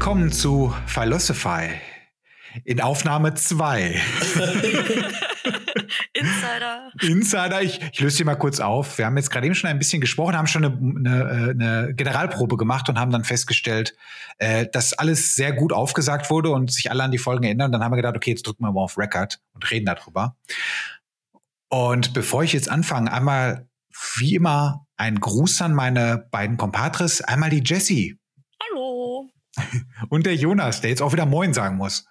Und willkommen zu Philosophy in Aufnahme 2. Insider. Insider, ich, ich löse sie mal kurz auf. Wir haben jetzt gerade eben schon ein bisschen gesprochen, haben schon eine, eine, eine Generalprobe gemacht und haben dann festgestellt, äh, dass alles sehr gut aufgesagt wurde und sich alle an die Folgen erinnern. Dann haben wir gedacht, okay, jetzt drücken wir mal auf Record und reden darüber. Und bevor ich jetzt anfange, einmal wie immer ein Gruß an meine beiden Compadres. Einmal die Jessie. Hallo. Und der Jonas, der jetzt auch wieder Moin sagen muss.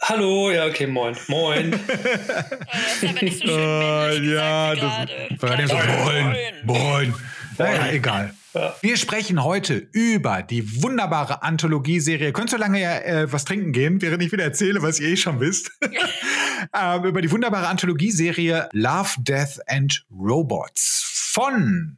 Hallo, ja, okay, moin. Moin. das ist aber nicht so schön männlich ja, gesagt wie das war gerade. dem so Moin. Moin, Moin. Naja, egal. Ja. Wir sprechen heute über die wunderbare Anthologieserie. Könnt so lange ja äh, was trinken gehen, während ich wieder erzähle, was ihr eh schon wisst. ähm, über die wunderbare Anthologieserie Love, Death and Robots von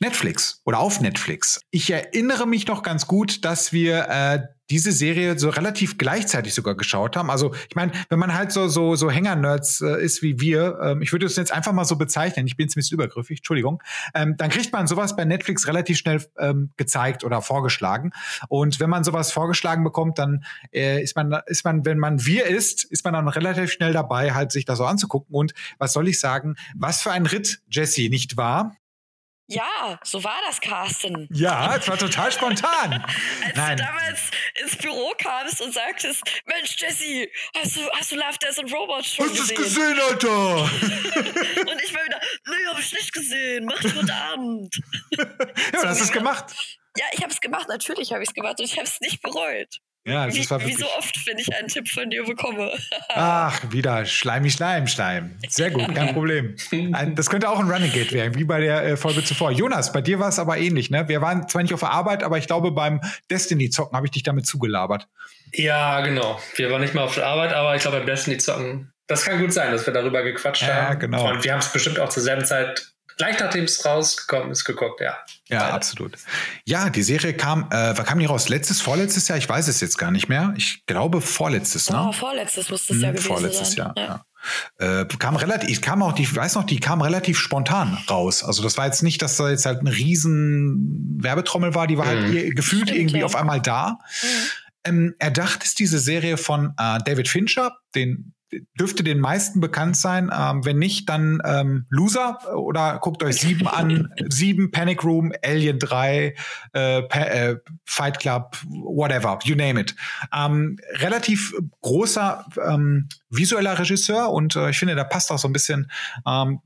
Netflix oder auf Netflix. Ich erinnere mich noch ganz gut, dass wir äh, diese Serie so relativ gleichzeitig sogar geschaut haben. Also ich meine, wenn man halt so so so Hänger-Nerds äh, ist wie wir, ähm, ich würde es jetzt einfach mal so bezeichnen. Ich bin jetzt ein bisschen übergriffig, Entschuldigung. Ähm, dann kriegt man sowas bei Netflix relativ schnell ähm, gezeigt oder vorgeschlagen. Und wenn man sowas vorgeschlagen bekommt, dann äh, ist man ist man, wenn man wir ist, ist man dann relativ schnell dabei, halt sich das so anzugucken. Und was soll ich sagen? Was für ein Ritt, Jesse, nicht wahr? Ja, so war das, Carsten. Ja, es war total spontan. Als Nein. du damals ins Büro kamst und sagtest, Mensch, Jesse, hast du, hast du Love, Death and Robots schon Hast du es gesehen? gesehen, Alter? Und ich war wieder, nee, hab ich nicht gesehen. Mach ich heute Abend. Ja, du hast es gemacht. Ja, ich habe es gemacht. Natürlich habe ich es gemacht und ich habe es nicht bereut. Ja, das Wie, war wie wirklich. so oft, wenn ich einen Tipp von dir bekomme. Ach, wieder Schleimi Schleim Schleim. Sehr gut, kein Problem. Ein, das könnte auch ein Running Gate werden, wie bei der äh, Folge zuvor. Jonas, bei dir war es aber ähnlich, ne? Wir waren zwar nicht auf der Arbeit, aber ich glaube, beim Destiny-Zocken habe ich dich damit zugelabert. Ja, genau. Wir waren nicht mal auf der Arbeit, aber ich glaube, beim Destiny zocken, das kann gut sein, dass wir darüber gequatscht Ja, haben. genau. Und wir haben es bestimmt auch zur selben Zeit, gleich nachdem es rausgekommen ist, geguckt, ja. Ja, Beide. absolut. Ja, die Serie kam, äh, wann kam die raus? Letztes, vorletztes Jahr? Ich weiß es jetzt gar nicht mehr. Ich glaube vorletztes, ne? Oh, vorletztes muss das ja Hm, gewesen Vorletztes sein. Jahr, ja. Äh, kam relativ, kam auch, die, ich weiß noch, die kam relativ spontan raus. Also das war jetzt nicht, dass da jetzt halt eine riesen Werbetrommel war, die war halt Mhm. ihr- gefühlt Stimmt, irgendwie ja. auf einmal da. Mhm. Ähm, erdacht ist diese Serie von äh, David Fincher, den dürfte den meisten bekannt sein. Ähm, wenn nicht, dann ähm, Loser oder guckt euch sieben an. sieben, Panic Room, Alien 3, äh, äh, Fight Club, whatever, you name it. Ähm, relativ großer ähm, visueller Regisseur und äh, ich finde, da passt auch so ein bisschen ähm,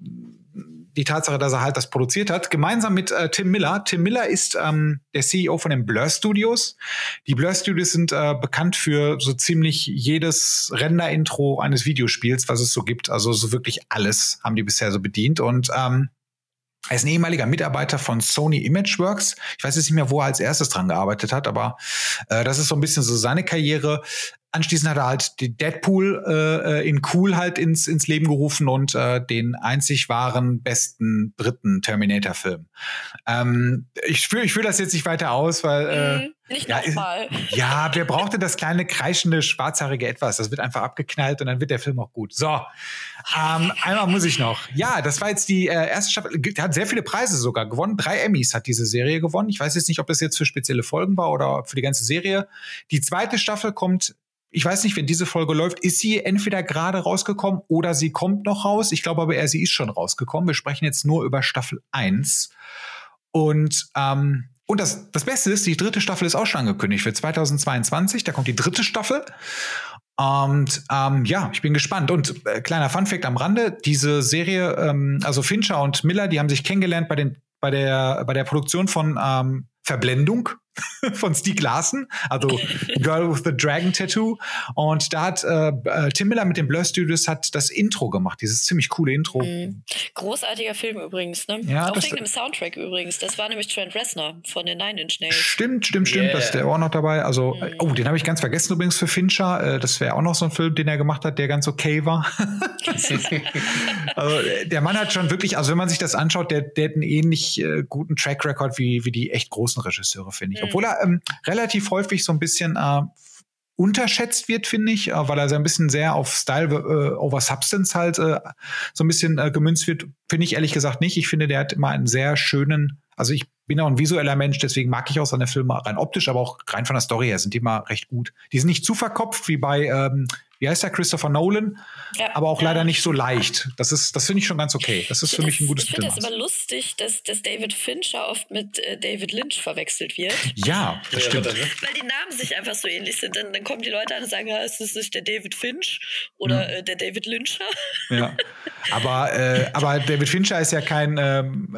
die Tatsache, dass er halt das produziert hat, gemeinsam mit äh, Tim Miller. Tim Miller ist ähm, der CEO von den Blur Studios. Die Blur Studios sind äh, bekannt für so ziemlich jedes Render-Intro eines Videospiels, was es so gibt. Also so wirklich alles haben die bisher so bedient. Und ähm, er ist ein ehemaliger Mitarbeiter von Sony Imageworks. Ich weiß jetzt nicht mehr, wo er als erstes dran gearbeitet hat, aber äh, das ist so ein bisschen so seine Karriere. Anschließend hat er halt die Deadpool äh, in Cool halt ins, ins Leben gerufen und äh, den einzig wahren, besten dritten Terminator-Film. Ähm, ich führe ich führ das jetzt nicht weiter aus, weil äh, Mhm. Nicht ja, nochmal. ja, wer brauchte das kleine, kreischende, schwarzhaarige Etwas? Das wird einfach abgeknallt und dann wird der Film auch gut. So, ähm, einmal muss ich noch. Ja, das war jetzt die äh, erste Staffel. Hat sehr viele Preise sogar gewonnen. Drei Emmys hat diese Serie gewonnen. Ich weiß jetzt nicht, ob das jetzt für spezielle Folgen war oder für die ganze Serie. Die zweite Staffel kommt. Ich weiß nicht, wenn diese Folge läuft, ist sie entweder gerade rausgekommen oder sie kommt noch raus. Ich glaube aber eher, sie ist schon rausgekommen. Wir sprechen jetzt nur über Staffel 1. Und, ähm, und das, das Beste ist, die dritte Staffel ist auch schon angekündigt für 2022. Da kommt die dritte Staffel. Und ähm, ja, ich bin gespannt. Und äh, kleiner Funfact am Rande: Diese Serie, ähm, also Fincher und Miller, die haben sich kennengelernt bei, den, bei, der, bei der Produktion von ähm, Verblendung von Stieg Larsen, also Girl with the Dragon Tattoo. Und da hat äh, äh, Tim Miller mit den Blur Studios hat das Intro gemacht, dieses ziemlich coole Intro. Mhm. Großartiger Film übrigens, ne? Ja, auch das- wegen dem Soundtrack übrigens. Das war nämlich Trent Reznor von den Nine Inch Nails. Stimmt, stimmt, stimmt. Yeah. Das ist der auch noch dabei. Also, Mhm. äh, oh, den habe ich ganz vergessen übrigens für Fincher. Äh, Das wäre auch noch so ein Film, den er gemacht hat, der ganz okay war. also, der Mann hat schon wirklich, also wenn man sich das anschaut, der, der hat einen ähnlich äh, guten Track Record wie, wie die echt großen Regisseure, finde ich. Mhm. Obwohl er ähm, relativ häufig so ein bisschen äh, unterschätzt wird, finde ich, äh, weil er so ein bisschen sehr auf Style äh, over Substance halt äh, so ein bisschen äh, gemünzt wird. Finde ich ehrlich gesagt nicht. Ich finde, der hat immer einen sehr schönen, also ich bin auch ein visueller Mensch, deswegen mag ich auch seine Filme rein optisch, aber auch rein von der Story her sind die immer recht gut. Die sind nicht zu verkopft wie bei, ähm, wie heißt der, Christopher Nolan, ja, aber auch ja. leider nicht so leicht. Das ist, das finde ich schon ganz okay. Das ist für mich ein gutes Film. Ich finde das immer lustig, dass, dass David Fincher oft mit äh, David Lynch verwechselt wird. Ja, das stimmt. Weil die Namen sich einfach so ähnlich sind. Dann, dann kommen die Leute an und sagen, ja, ist das nicht der David Finch oder ja. äh, der David Lyncher? Ja, aber, äh, aber David Fincher ist ja kein ähm,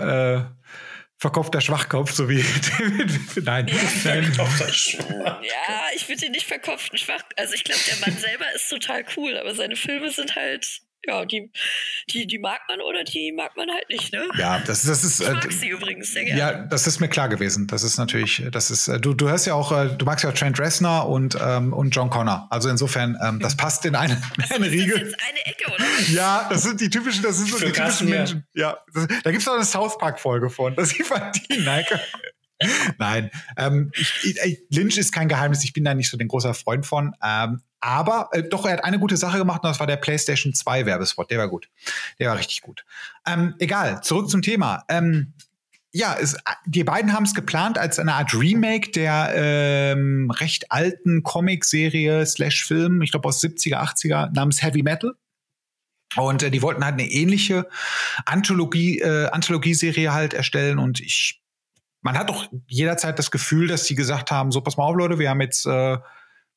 verkopfter Schwachkopf, so wie Nein, nein. Ja, ich würde ihn nicht verkopften Schwach. Also ich glaube, der Mann selber ist total cool, aber seine Filme sind halt ja, die, die, die mag man oder die mag man halt nicht, ne? Ja, das, das ist. Ich mag äh, sie übrigens sehr gerne. Ja, das ist mir klar gewesen. Das ist natürlich, das ist, äh, du, du hörst ja auch, äh, du magst ja auch Trent Reznor und, ähm, und John Connor. Also insofern, ähm, das passt in eine, also eine Riege. Das ist jetzt eine Ecke, oder? Ja, das sind die typischen, das sind so die typischen Menschen. Ja, das, da gibt es auch eine South Park-Folge von. Das ist die Nike. Nein, ähm, ich, ich, Lynch ist kein Geheimnis. Ich bin da nicht so den großer Freund von. Ähm, aber äh, doch, er hat eine gute Sache gemacht und das war der PlayStation 2 Werbespot. Der war gut. Der war richtig gut. Ähm, egal, zurück zum Thema. Ähm, ja, es, die beiden haben es geplant als eine Art Remake der ähm, recht alten Comic-Serie slash Film, ich glaube aus 70er, 80er, namens Heavy Metal. Und äh, die wollten halt eine ähnliche Anthologie, äh, Anthologieserie halt erstellen und ich, man hat doch jederzeit das Gefühl, dass sie gesagt haben, so pass mal auf Leute, wir haben jetzt äh,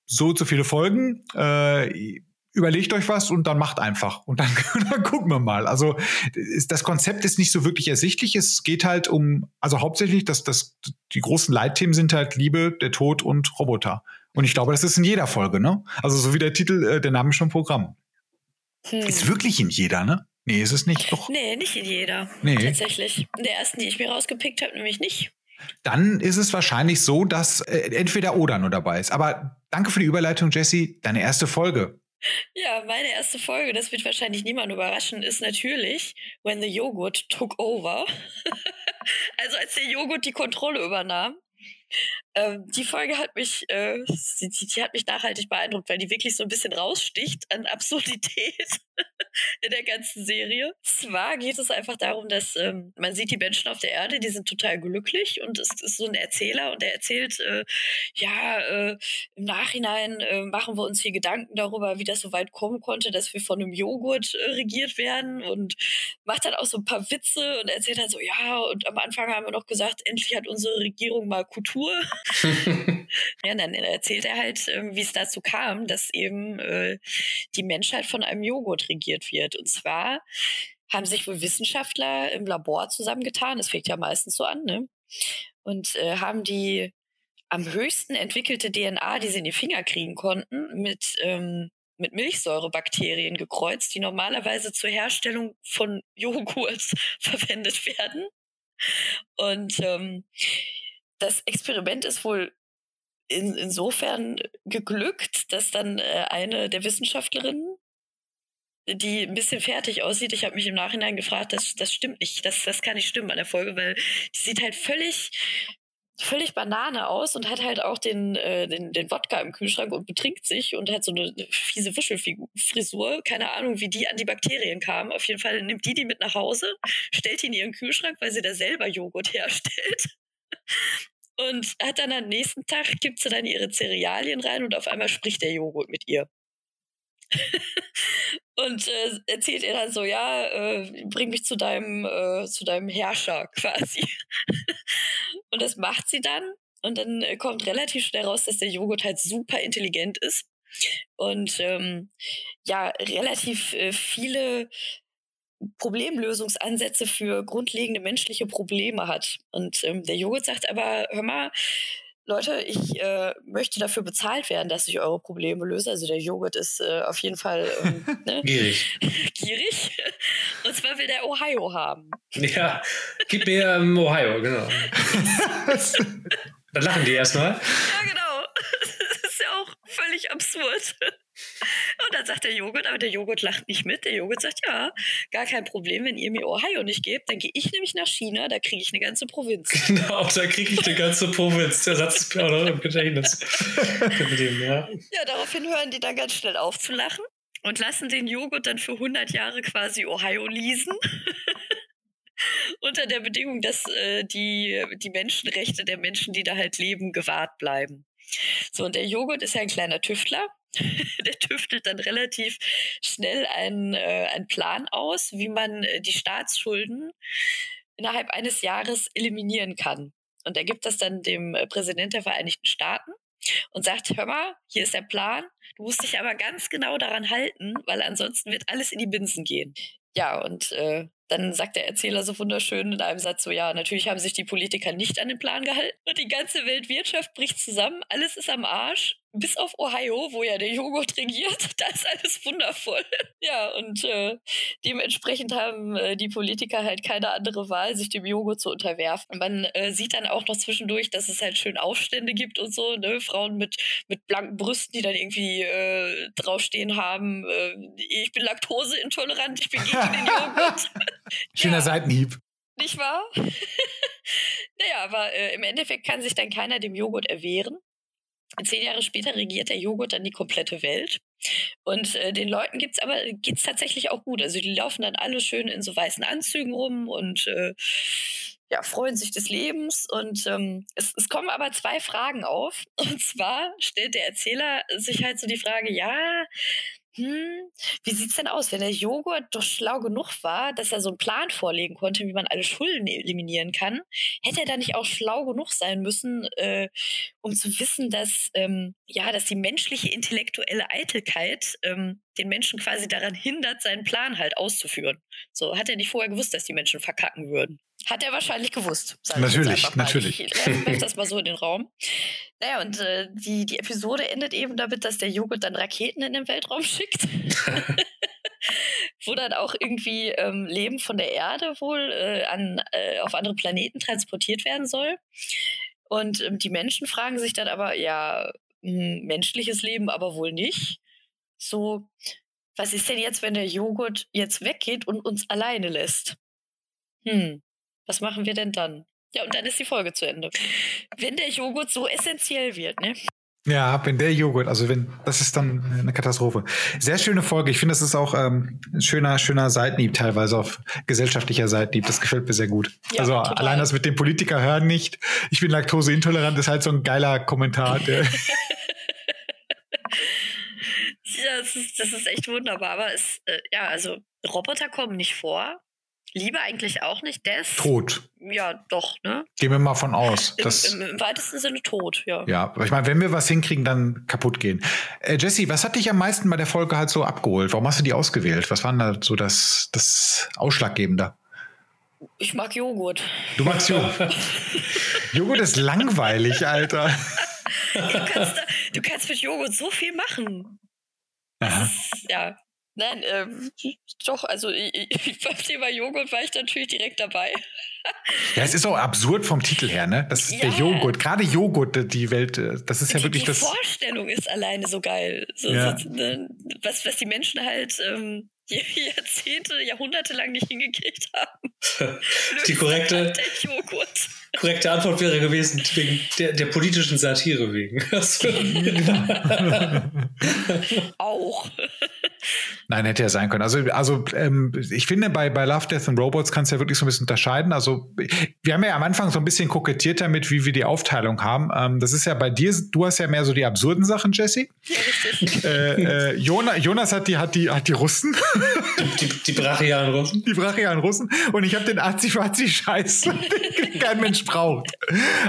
so zu viele Folgen. Äh, überlegt euch was und dann macht einfach. Und dann, dann gucken wir mal. Also ist, das Konzept ist nicht so wirklich ersichtlich. Es geht halt um, also hauptsächlich, dass das, die großen Leitthemen sind halt Liebe, der Tod und Roboter. Und ich glaube, das ist in jeder Folge, ne? Also so wie der Titel, äh, der Name schon Programm. Hm. Ist wirklich in jeder, ne? Nee, ist es nicht. Doch. Nee, nicht in jeder. Nee. Tatsächlich. In der ersten, die ich mir rausgepickt habe, nämlich nicht. Dann ist es wahrscheinlich so, dass äh, entweder oder nur dabei ist. Aber danke für die Überleitung, Jesse. Deine erste Folge. Ja, meine erste Folge, das wird wahrscheinlich niemand überraschen, ist natürlich When the Yogurt Took Over. also als der Joghurt die Kontrolle übernahm. Ähm, die Folge hat mich, äh, die, die, hat mich nachhaltig beeindruckt, weil die wirklich so ein bisschen raussticht an Absurdität in der ganzen Serie. Zwar geht es einfach darum, dass ähm, man sieht die Menschen auf der Erde, die sind total glücklich und es ist so ein Erzähler und der erzählt, äh, ja, äh, im Nachhinein äh, machen wir uns viel Gedanken darüber, wie das so weit kommen konnte, dass wir von einem Joghurt äh, regiert werden und macht dann auch so ein paar Witze und erzählt dann so, ja, und am Anfang haben wir noch gesagt, endlich hat unsere Regierung mal Kultur. ja, dann erzählt er halt, äh, wie es dazu kam, dass eben äh, die Menschheit von einem Joghurt regiert wird. Und zwar haben sich wohl Wissenschaftler im Labor zusammengetan, das fängt ja meistens so an, ne? Und äh, haben die am höchsten entwickelte DNA, die sie in die Finger kriegen konnten, mit, ähm, mit Milchsäurebakterien gekreuzt, die normalerweise zur Herstellung von Joghurt verwendet werden. Und ähm, das Experiment ist wohl in, insofern geglückt, dass dann äh, eine der Wissenschaftlerinnen, die ein bisschen fertig aussieht, ich habe mich im Nachhinein gefragt, das, das stimmt nicht, das, das kann nicht stimmen an der Folge, weil die sieht halt völlig völlig Banane aus und hat halt auch den, äh, den, den Wodka im Kühlschrank und betrinkt sich und hat so eine fiese Wischelfrisur. Keine Ahnung, wie die an die Bakterien kam. Auf jeden Fall nimmt die die mit nach Hause, stellt die in ihren Kühlschrank, weil sie da selber Joghurt herstellt. Und hat dann am nächsten Tag, gibt sie dann ihre Cerealien rein und auf einmal spricht der Joghurt mit ihr. und äh, erzählt ihr dann so, ja, äh, bring mich zu deinem, äh, zu deinem Herrscher quasi. und das macht sie dann. Und dann äh, kommt relativ schnell raus, dass der Joghurt halt super intelligent ist und ähm, ja, relativ äh, viele Problemlösungsansätze für grundlegende menschliche Probleme hat. Und ähm, der Joghurt sagt aber, hör mal, Leute, ich äh, möchte dafür bezahlt werden, dass ich eure Probleme löse. Also der Joghurt ist äh, auf jeden Fall ähm, ne? gierig. gierig. Und zwar will der Ohio haben. Ja, gib mir ähm, Ohio, genau. Dann lachen die erstmal. Ja, genau. Das ist ja auch völlig absurd. Und dann sagt der Joghurt, aber der Joghurt lacht nicht mit. Der Joghurt sagt, ja, gar kein Problem, wenn ihr mir Ohio nicht gebt, dann gehe ich nämlich nach China, da kriege ich eine ganze Provinz. Genau, da kriege ich eine ganze Provinz. Der Satz ist auch noch im Gedächtnis. ja. ja, daraufhin hören die dann ganz schnell auf zu lachen und lassen den Joghurt dann für 100 Jahre quasi Ohio leasen. unter der Bedingung, dass äh, die, die Menschenrechte der Menschen, die da halt leben, gewahrt bleiben. So, und der Joghurt ist ja ein kleiner Tüftler. der tüftelt dann relativ schnell einen, äh, einen Plan aus, wie man äh, die Staatsschulden innerhalb eines Jahres eliminieren kann. Und er gibt das dann dem äh, Präsident der Vereinigten Staaten und sagt, hör mal, hier ist der Plan, du musst dich aber ganz genau daran halten, weil ansonsten wird alles in die Binsen gehen. Ja, und äh, dann sagt der Erzähler so wunderschön in einem Satz so, ja, natürlich haben sich die Politiker nicht an den Plan gehalten und die ganze Weltwirtschaft bricht zusammen, alles ist am Arsch bis auf Ohio, wo ja der Joghurt regiert, da ist alles wundervoll. Ja, und äh, dementsprechend haben äh, die Politiker halt keine andere Wahl, sich dem Joghurt zu unterwerfen. Man äh, sieht dann auch noch zwischendurch, dass es halt schön Aufstände gibt und so, ne? Frauen mit, mit blanken Brüsten, die dann irgendwie äh, draufstehen haben, äh, ich bin laktoseintolerant, ich bin gegen den Joghurt. Schöner ja. Seitenhieb. Nicht wahr? naja, aber äh, im Endeffekt kann sich dann keiner dem Joghurt erwehren. Zehn Jahre später regiert der Joghurt dann die komplette Welt. Und äh, den Leuten gibt's aber geht's tatsächlich auch gut. Also die laufen dann alle schön in so weißen Anzügen rum und äh, ja, freuen sich des Lebens. Und ähm, es, es kommen aber zwei Fragen auf. Und zwar stellt der Erzähler sich halt so die Frage, ja, hm, wie sieht's denn aus, wenn der Joghurt doch schlau genug war, dass er so einen Plan vorlegen konnte, wie man alle Schulden eliminieren kann? Hätte er da nicht auch schlau genug sein müssen, äh, um zu wissen, dass ähm, ja, dass die menschliche intellektuelle Eitelkeit ähm, den Menschen quasi daran hindert, seinen Plan halt auszuführen? So hat er nicht vorher gewusst, dass die Menschen verkacken würden. Hat er wahrscheinlich gewusst. Natürlich, natürlich. Ich werfe das mal so in den Raum. Naja, und äh, die, die Episode endet eben damit, dass der Joghurt dann Raketen in den Weltraum schickt. Wo dann auch irgendwie ähm, Leben von der Erde wohl äh, an, äh, auf andere Planeten transportiert werden soll. Und ähm, die Menschen fragen sich dann aber, ja, mh, hm, menschliches Leben aber wohl nicht. So, was ist denn jetzt, wenn der Joghurt jetzt weggeht und uns alleine lässt? Hm, was machen wir denn dann? Ja, und dann ist die Folge zu Ende. Wenn der Joghurt so essentiell wird, ne? Ja, wenn der Joghurt, also wenn, das ist dann eine Katastrophe. Sehr schöne Folge. Ich finde, das ist auch ähm, ein schöner, schöner Seitenhieb teilweise auf gesellschaftlicher Seitenhieb. Das gefällt mir sehr gut. Ja, also total. allein das mit dem Politiker hören nicht. Ich bin laktoseintolerant, ist halt so ein geiler Kommentar. ja, das ist, das ist echt wunderbar. Aber es, äh, ja, also Roboter kommen nicht vor. Liebe eigentlich auch nicht. Ist tot. Ja, doch, ne? Gehen wir mal von aus. Im, im, im weitesten Sinne tot, ja. Ja, ich meine, wenn wir was hinkriegen, dann kaputt gehen. Äh, Jesse, was hat dich am meisten bei der Folge halt so abgeholt? Warum hast du die ausgewählt? Was war denn da so das, das Ausschlaggebende? Ich mag Joghurt. Du magst Joghurt? Joghurt ist langweilig, Alter. du, kannst du kannst mit Joghurt so viel machen. Aha. Ja, Nein, ähm, doch, also ich, ich, beim Thema Joghurt war ich natürlich direkt dabei. Ja, es ist auch absurd vom Titel her, ne? Das ist ja. der Joghurt. Gerade Joghurt, die Welt, äh, das ist ja die, wirklich die das. Die Vorstellung ist alleine so geil. So, ja. so, ne, was, was die Menschen halt ähm, Jahrzehnte, Jahrhunderte lang nicht hingekriegt haben. die korrekte, korrekte Antwort wäre gewesen, wegen der, der politischen Satire wegen. Auch. Nein, hätte ja sein können. Also, also ähm, ich finde, bei, bei Love, Death and Robots kannst du ja wirklich so ein bisschen unterscheiden. Also, wir haben ja am Anfang so ein bisschen kokettiert damit, wie wir die Aufteilung haben. Ähm, das ist ja bei dir, du hast ja mehr so die absurden Sachen, Jesse. Ja. Äh, äh, Jonas, Jonas hat die, hat die, hat die Russen. Die, die, die brachialen Russen. Die brachialen Russen. Und ich habe den Azi-Fazi-Scheiß, den kein Mensch braucht.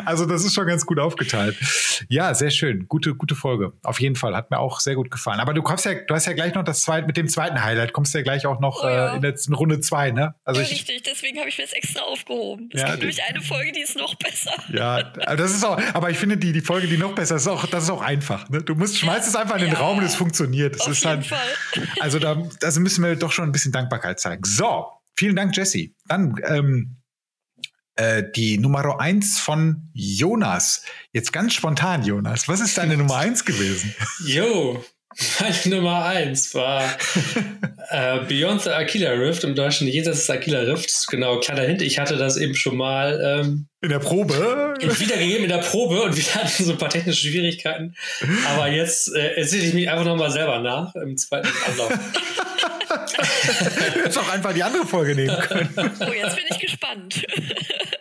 Also, das ist schon ganz gut aufgeteilt. Ja, sehr schön. Gute, gute Folge. Auf jeden Fall. Hat mir auch sehr gut gefallen. Aber du kommst ja, du hast ja gleich noch das zweite, mit dem zweiten Highlight kommst du ja gleich auch noch oh, ja. äh, in der in Runde zwei, ne? Also ja, ich, richtig. Deswegen habe ich mir das extra aufgehoben. Es ja, gibt nämlich eine Folge, die ist noch besser. Ja, das ist auch, aber ich finde die, die Folge, die noch besser ist, auch, das ist auch einfach. Ne? Du musst, schmeißt es einfach in den ja, Raum und es funktioniert. Das auf ist jeden halt, Fall. Also da also müssen wir doch schon ein bisschen Dankbarkeit zeigen. So, vielen Dank, Jesse. Dann ähm, äh, die Nummer eins von Jonas. Jetzt ganz spontan, Jonas. Was ist deine Nummer eins gewesen? Jo, meine Nummer eins war äh, Beyond the Aquila Rift, im Deutschen Jenseits des Aquila Rifts. Genau, kleiner Hint, ich hatte das eben schon mal ähm, in der Probe wiedergegeben in der Probe und wir hatten so ein paar technische Schwierigkeiten. Aber jetzt äh, erzähle ich mich einfach nochmal selber nach im zweiten Anlauf. du hättest auch einfach die andere Folge nehmen können. Oh, jetzt bin ich gespannt.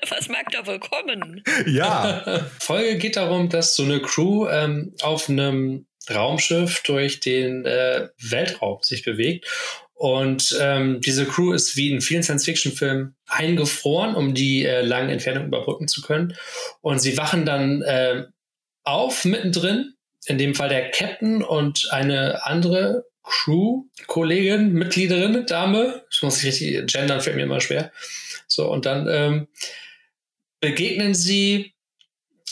Was mag da wohl kommen? Ja. Folge geht darum, dass so eine Crew ähm, auf einem Raumschiff durch den äh, Weltraum sich bewegt. Und ähm, diese Crew ist wie in vielen Science-Fiction-Filmen eingefroren, um die äh, langen Entfernungen überbrücken zu können. Und sie wachen dann äh, auf mittendrin, in dem Fall der Captain und eine andere Crew-Kollegin, Mitgliederin, Dame. Ich muss richtig gendern, fällt mir immer schwer. So, und dann ähm, begegnen sie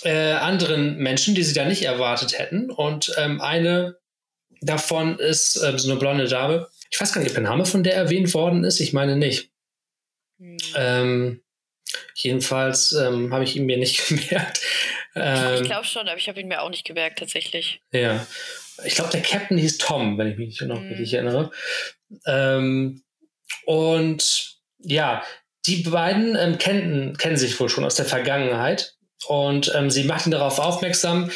äh, anderen Menschen, die sie da nicht erwartet hätten. Und ähm, eine davon ist ähm, so eine blonde Dame. Ich weiß gar nicht, ob der Name von der erwähnt worden ist. Ich meine nicht. Hm. Ähm, jedenfalls ähm, habe ich ihn mir nicht gemerkt. ich ähm, glaube schon, aber ich habe ihn mir auch nicht gemerkt, tatsächlich. Ja. Ich glaube, der Captain hieß Tom, wenn ich mich noch hm. richtig erinnere. Ähm, und ja, die beiden ähm, kennen, kennen sich wohl schon aus der Vergangenheit. Und ähm, sie macht ihn darauf aufmerksam,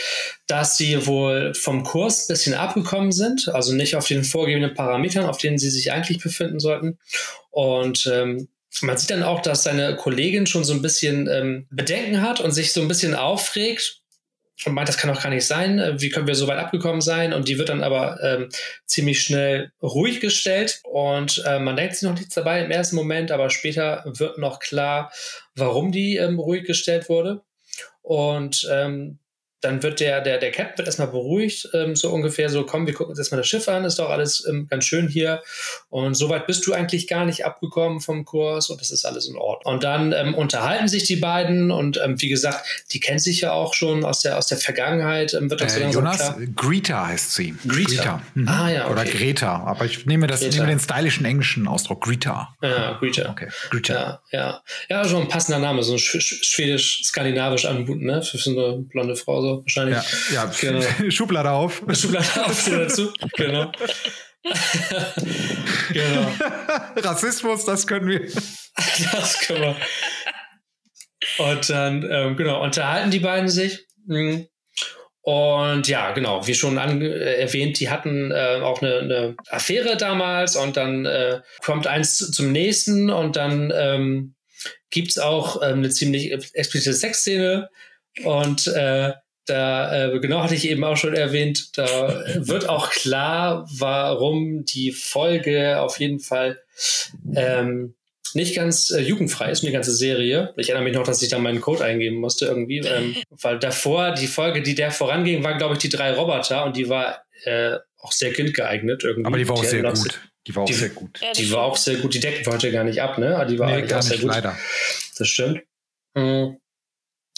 dass sie wohl vom Kurs ein bisschen abgekommen sind, also nicht auf den vorgegebenen Parametern, auf denen sie sich eigentlich befinden sollten. Und ähm, man sieht dann auch, dass seine Kollegin schon so ein bisschen ähm, Bedenken hat und sich so ein bisschen aufregt und meint, das kann doch gar nicht sein. Äh, wie können wir so weit abgekommen sein? Und die wird dann aber ähm, ziemlich schnell ruhig gestellt und äh, man denkt sich noch nichts dabei im ersten Moment, aber später wird noch klar, warum die ähm, ruhig gestellt wurde. Und ähm, dann wird der, der, der Captain wird erstmal beruhigt, ähm, so ungefähr so, komm, wir gucken uns erstmal das Schiff an, ist doch alles ähm, ganz schön hier. Und soweit bist du eigentlich gar nicht abgekommen vom Kurs und das ist alles in Ordnung. Und dann ähm, unterhalten sich die beiden und ähm, wie gesagt, die kennen sich ja auch schon aus der, aus der Vergangenheit. Ähm, wird äh, so Jonas, klar. Greta heißt sie. Greta. Greta. Mhm. Ah, ja, okay. Oder Greta, aber ich nehme, das, Greta. nehme den stylischen englischen Ausdruck, Greta. Ja, Greta. Okay, Greta. Ja, ja. ja, schon ein passender Name, so schwedisch-skandinavisch anmuten, ne, für so eine blonde Frau so wahrscheinlich. Ja, ja genau. Schublade auf. Schublade auf dazu, genau. genau. Rassismus, das können wir. das können wir. Und dann, ähm, genau, unterhalten die beiden sich. Mhm. Und ja, genau, wie schon erwähnt, die hatten äh, auch eine, eine, Affäre damals und dann äh, kommt eins zum nächsten und dann ähm, gibt es auch ähm, eine ziemlich explizite Sexszene und äh, da, äh, genau hatte ich eben auch schon erwähnt, da wird auch klar, warum die Folge auf jeden Fall ähm, nicht ganz äh, jugendfrei ist, die ganze Serie. Ich erinnere mich noch, dass ich da meinen Code eingeben musste irgendwie, ähm, weil davor, die Folge, die der voranging, war, glaube ich, die drei Roboter und die war äh, auch sehr kindgeeignet irgendwie. Aber die war auch die sehr gut. Die war auch die, sehr gut. Ja, die war auch sehr gut. Die decken wir heute gar nicht ab, ne? Aber die war nee, gar nicht, sehr gut. leider. Das stimmt. Mhm.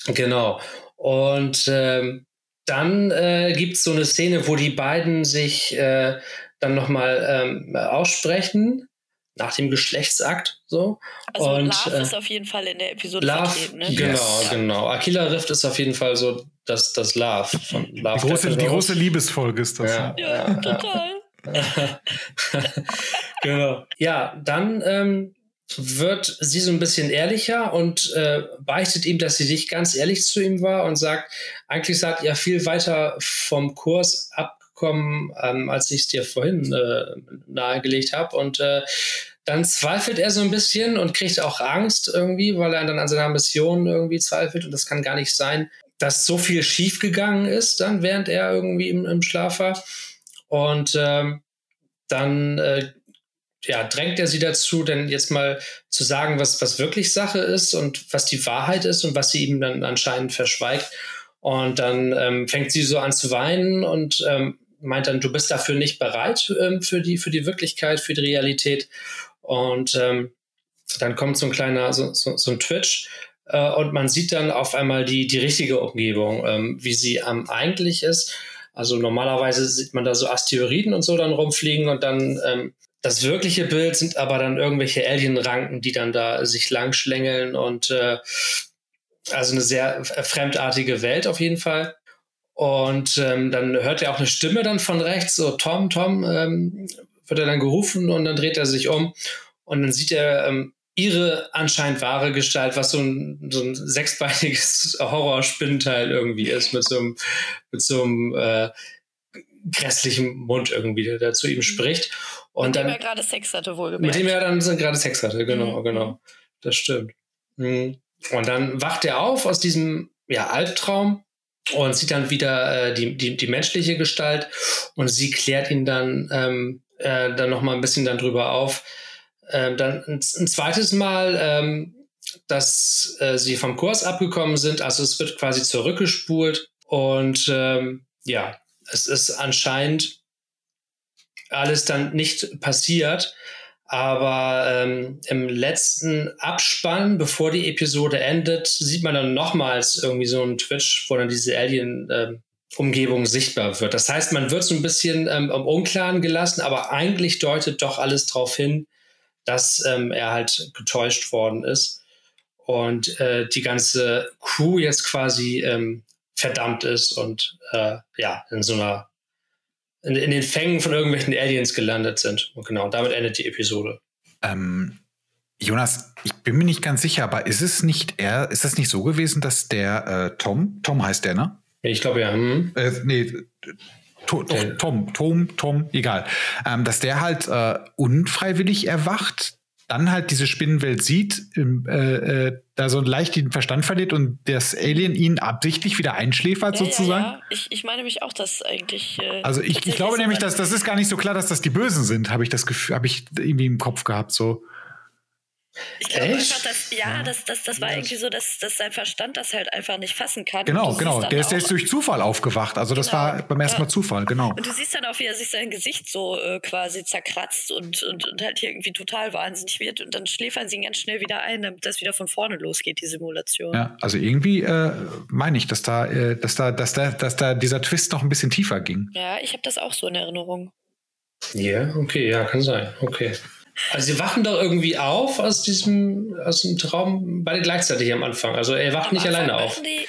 Genau. Und ähm, dann äh, gibt es so eine Szene, wo die beiden sich äh, dann nochmal ähm, aussprechen nach dem Geschlechtsakt. So. Also und, Love äh, ist auf jeden Fall in der Episode Love, vertreten. Ne? Genau, yes. genau. Aquila Rift ist auf jeden Fall so das, das Love von Love. Die große, die große Liebesfolge ist das. Ja, ja, ja total. genau. Ja, dann ähm, wird sie so ein bisschen ehrlicher und äh, beichtet ihm, dass sie nicht ganz ehrlich zu ihm war und sagt, eigentlich seid ihr viel weiter vom Kurs abgekommen, ähm, als ich es dir vorhin äh, nahegelegt habe. Und äh, dann zweifelt er so ein bisschen und kriegt auch Angst irgendwie, weil er dann an seiner Mission irgendwie zweifelt und das kann gar nicht sein, dass so viel schiefgegangen ist, dann während er irgendwie im, im Schlaf war. Und ähm, dann äh, ja, drängt er sie dazu, denn jetzt mal zu sagen, was, was wirklich Sache ist und was die Wahrheit ist und was sie ihm dann anscheinend verschweigt. Und dann ähm, fängt sie so an zu weinen und ähm, meint dann, du bist dafür nicht bereit ähm, für, die, für die Wirklichkeit, für die Realität. Und ähm, dann kommt so ein kleiner, so, so, so ein Twitch. Äh, und man sieht dann auf einmal die, die richtige Umgebung, ähm, wie sie ähm, eigentlich ist. Also normalerweise sieht man da so Asteroiden und so dann rumfliegen und dann ähm, das wirkliche Bild sind aber dann irgendwelche Alien-Ranken, die dann da sich langschlängeln und äh, also eine sehr fremdartige Welt auf jeden Fall. Und ähm, dann hört er auch eine Stimme dann von rechts, so Tom, Tom, ähm, wird er dann gerufen und dann dreht er sich um und dann sieht er ähm, ihre anscheinend wahre Gestalt, was so ein, so ein sechsbeiniges Horrorspinnteil irgendwie ist, mit so einem, mit so einem äh, grässlichen Mund irgendwie, der, der zu ihm spricht. Und mit dann, dem er gerade Sex hatte, wohl Mit dem er dann gerade Sex hatte, genau, mhm. genau. Das stimmt. Mhm. Und dann wacht er auf aus diesem ja, Albtraum und sieht dann wieder äh, die, die, die menschliche Gestalt und sie klärt ihn dann, ähm, äh, dann nochmal ein bisschen dann drüber auf. Ähm, dann ein, ein, zweites Mal, ähm, dass äh, sie vom Kurs abgekommen sind, also es wird quasi zurückgespult und ähm, ja, es ist anscheinend alles dann nicht passiert. Aber ähm, im letzten Abspann, bevor die Episode endet, sieht man dann nochmals irgendwie so einen Twitch, wo dann diese Alien-Umgebung äh, sichtbar wird. Das heißt, man wird so ein bisschen ähm, im Unklaren gelassen, aber eigentlich deutet doch alles darauf hin, dass ähm, er halt getäuscht worden ist und äh, die ganze Crew jetzt quasi ähm, verdammt ist und äh, ja, in so einer in, in, den Fängen von irgendwelchen Aliens gelandet sind. Und genau, damit endet die Episode. Ähm, Jonas, ich bin mir nicht ganz sicher, aber ist es nicht er, ist das nicht so gewesen, dass der äh, Tom, Tom heißt der, ne? Ich glaube ja. Hm. Äh, nee, to, doch, Tom, Tom, Tom, egal. Ähm, dass der halt äh, unfreiwillig erwacht, dann halt diese Spinnenwelt sieht, äh, äh, da so leicht den Verstand verliert und das Alien ihn absichtlich wieder einschläfert, ja, sozusagen? Ja, ja. Ich, ich meine mich auch, dass eigentlich. Äh, also ich, ich glaube nämlich, dass das ist gar nicht so klar, dass das die Bösen sind, habe ich das Gefühl, habe ich irgendwie im Kopf gehabt. So. Ich glaube einfach, dass, ja, ja. Das, das, das war ja. irgendwie so, dass, dass sein Verstand das halt einfach nicht fassen kann. Genau, genau. Der ist, der ist durch Zufall aufgewacht. Also das genau. war beim ersten Mal Zufall, genau. Und du siehst dann auch, wie er sich sein Gesicht so äh, quasi zerkratzt und, und, und halt irgendwie total wahnsinnig wird. Und dann schläfern sie ihn ganz schnell wieder ein, damit das wieder von vorne losgeht, die Simulation. Ja, also irgendwie äh, meine ich, dass da, äh, dass da, dass da, dass da dieser Twist noch ein bisschen tiefer ging. Ja, ich habe das auch so in Erinnerung. Ja, yeah, okay, ja, kann sein. Okay. Also sie wachen doch irgendwie auf aus diesem, aus dem Traum, beide gleichzeitig am Anfang. Also er wacht am nicht Anfang alleine auf. Die,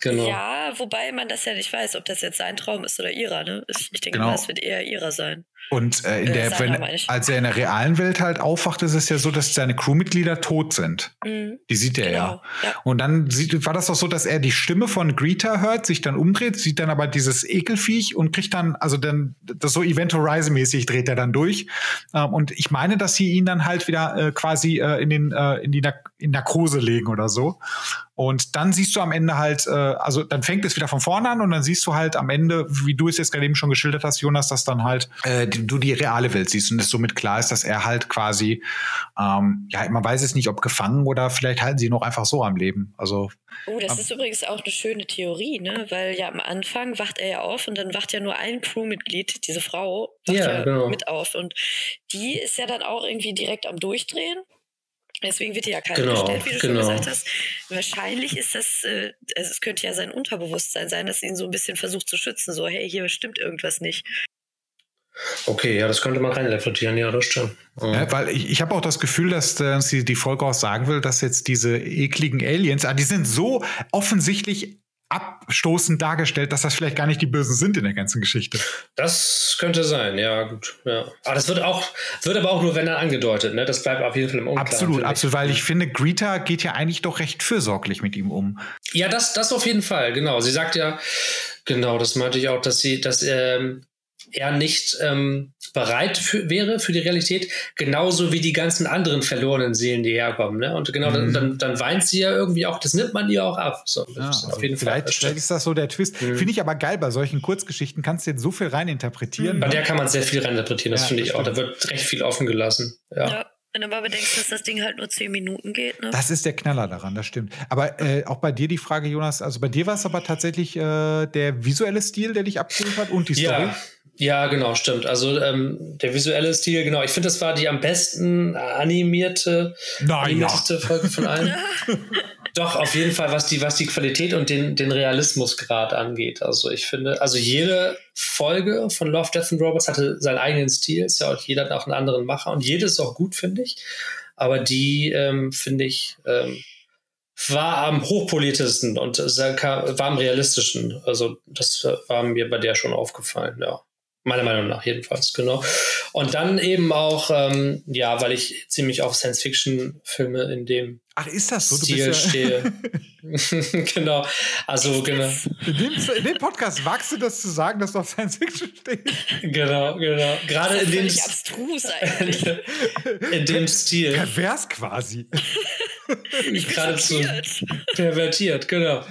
genau. Ja, wobei man das ja nicht weiß, ob das jetzt sein Traum ist oder ihrer. Ne? Ich, ich denke genau. mal, es wird eher ihrer sein. Und äh, in äh, der, wenn, als er in der realen Welt halt aufwacht, ist es ja so, dass seine Crewmitglieder tot sind. Mhm. Die sieht er genau. ja. ja. Und dann sieht, war das doch so, dass er die Stimme von Greta hört, sich dann umdreht, sieht dann aber dieses Ekelviech und kriegt dann, also dann, das so Event Horizon mäßig dreht er dann durch. Ähm, und ich meine, dass sie ihn dann halt wieder äh, quasi äh, in den, äh, in die in Narkose legen oder so. Und dann siehst du am Ende halt, äh, also dann fängt es wieder von vorne an und dann siehst du halt am Ende, wie du es jetzt gerade eben schon geschildert hast, Jonas, dass dann halt äh, du die reale Welt siehst und es somit klar ist, dass er halt quasi, ähm, ja, man weiß es nicht, ob gefangen oder vielleicht halten sie ihn noch einfach so am Leben. Also Oh, das ist übrigens auch eine schöne Theorie, ne? Weil ja am Anfang wacht er ja auf und dann wacht ja nur ein Crewmitglied, diese Frau, wacht ja, ja genau. mit auf. Und die ist ja dann auch irgendwie direkt am Durchdrehen. Deswegen wird dir ja keiner genau, gestellt, wie du genau. schon gesagt hast. Wahrscheinlich ist das, äh, also es könnte ja sein Unterbewusstsein sein, dass ihn so ein bisschen versucht zu schützen. So, hey, hier stimmt irgendwas nicht. Okay, ja, das könnte man reinreflektieren, ja, das stimmt. Mhm. Ja, weil ich, ich habe auch das Gefühl, dass äh, sie die Folge auch sagen will, dass jetzt diese ekligen Aliens, ah, die sind so offensichtlich abstoßend dargestellt, dass das vielleicht gar nicht die Bösen sind in der ganzen Geschichte. Das könnte sein, ja, gut. Ja. Aber das wird auch, wird aber auch nur, wenn er angedeutet, ne? Das bleibt auf jeden Fall im Unklaren. Absolut, absolut, weil ich finde, Greta geht ja eigentlich doch recht fürsorglich mit ihm um. Ja, das, das auf jeden Fall, genau. Sie sagt ja, genau, das meinte ich auch, dass sie, dass ähm, er nicht ähm, bereit für, wäre für die Realität, genauso wie die ganzen anderen verlorenen Seelen, die herkommen. Ne? Und genau, mhm. dann, dann weint sie ja irgendwie auch, das nimmt man ihr auch ab. So, ja, also auf jeden vielleicht, Fall. Vielleicht ist das so der Twist. Mhm. Finde ich aber geil, bei solchen Kurzgeschichten kannst du jetzt so viel reininterpretieren. Mhm. Bei der kann man sehr viel reininterpretieren, das ja, finde ich auch. Da wird recht viel offen gelassen. ja. ja. Wenn du mal bedenkst, dass das Ding halt nur zehn Minuten geht. Ne? Das ist der Knaller daran, das stimmt. Aber äh, auch bei dir die Frage, Jonas, also bei dir war es aber tatsächlich äh, der visuelle Stil, der dich abgeholt hat und die Story. Ja. Ja, genau, stimmt. Also ähm, der visuelle Stil, genau. Ich finde, das war die am besten animierte, naja. Folge von allen. Doch, auf jeden Fall, was die, was die Qualität und den, den Realismusgrad angeht. Also ich finde, also jede Folge von Love, Death and Robots hatte seinen eigenen Stil. Ist ja auch jeder hat auch einen anderen Macher und jede ist auch gut, finde ich. Aber die, ähm, finde ich, ähm, war am hochpolitischsten und war am realistischen. Also das war mir bei der schon aufgefallen, ja. Meiner Meinung nach jedenfalls, genau. Und dann eben auch, ähm, ja, weil ich ziemlich auf Science-Fiction-Filme in dem Ach, ist das so? Du Stil bist ja stehe. genau. Also, genau. In dem, in dem, Podcast wagst du das zu sagen, dass du auf Science Fiction stehst. Genau, genau. Gerade in dem. abstrus eigentlich. in dem Stil. Pervers quasi. Geradezu pervertiert, genau.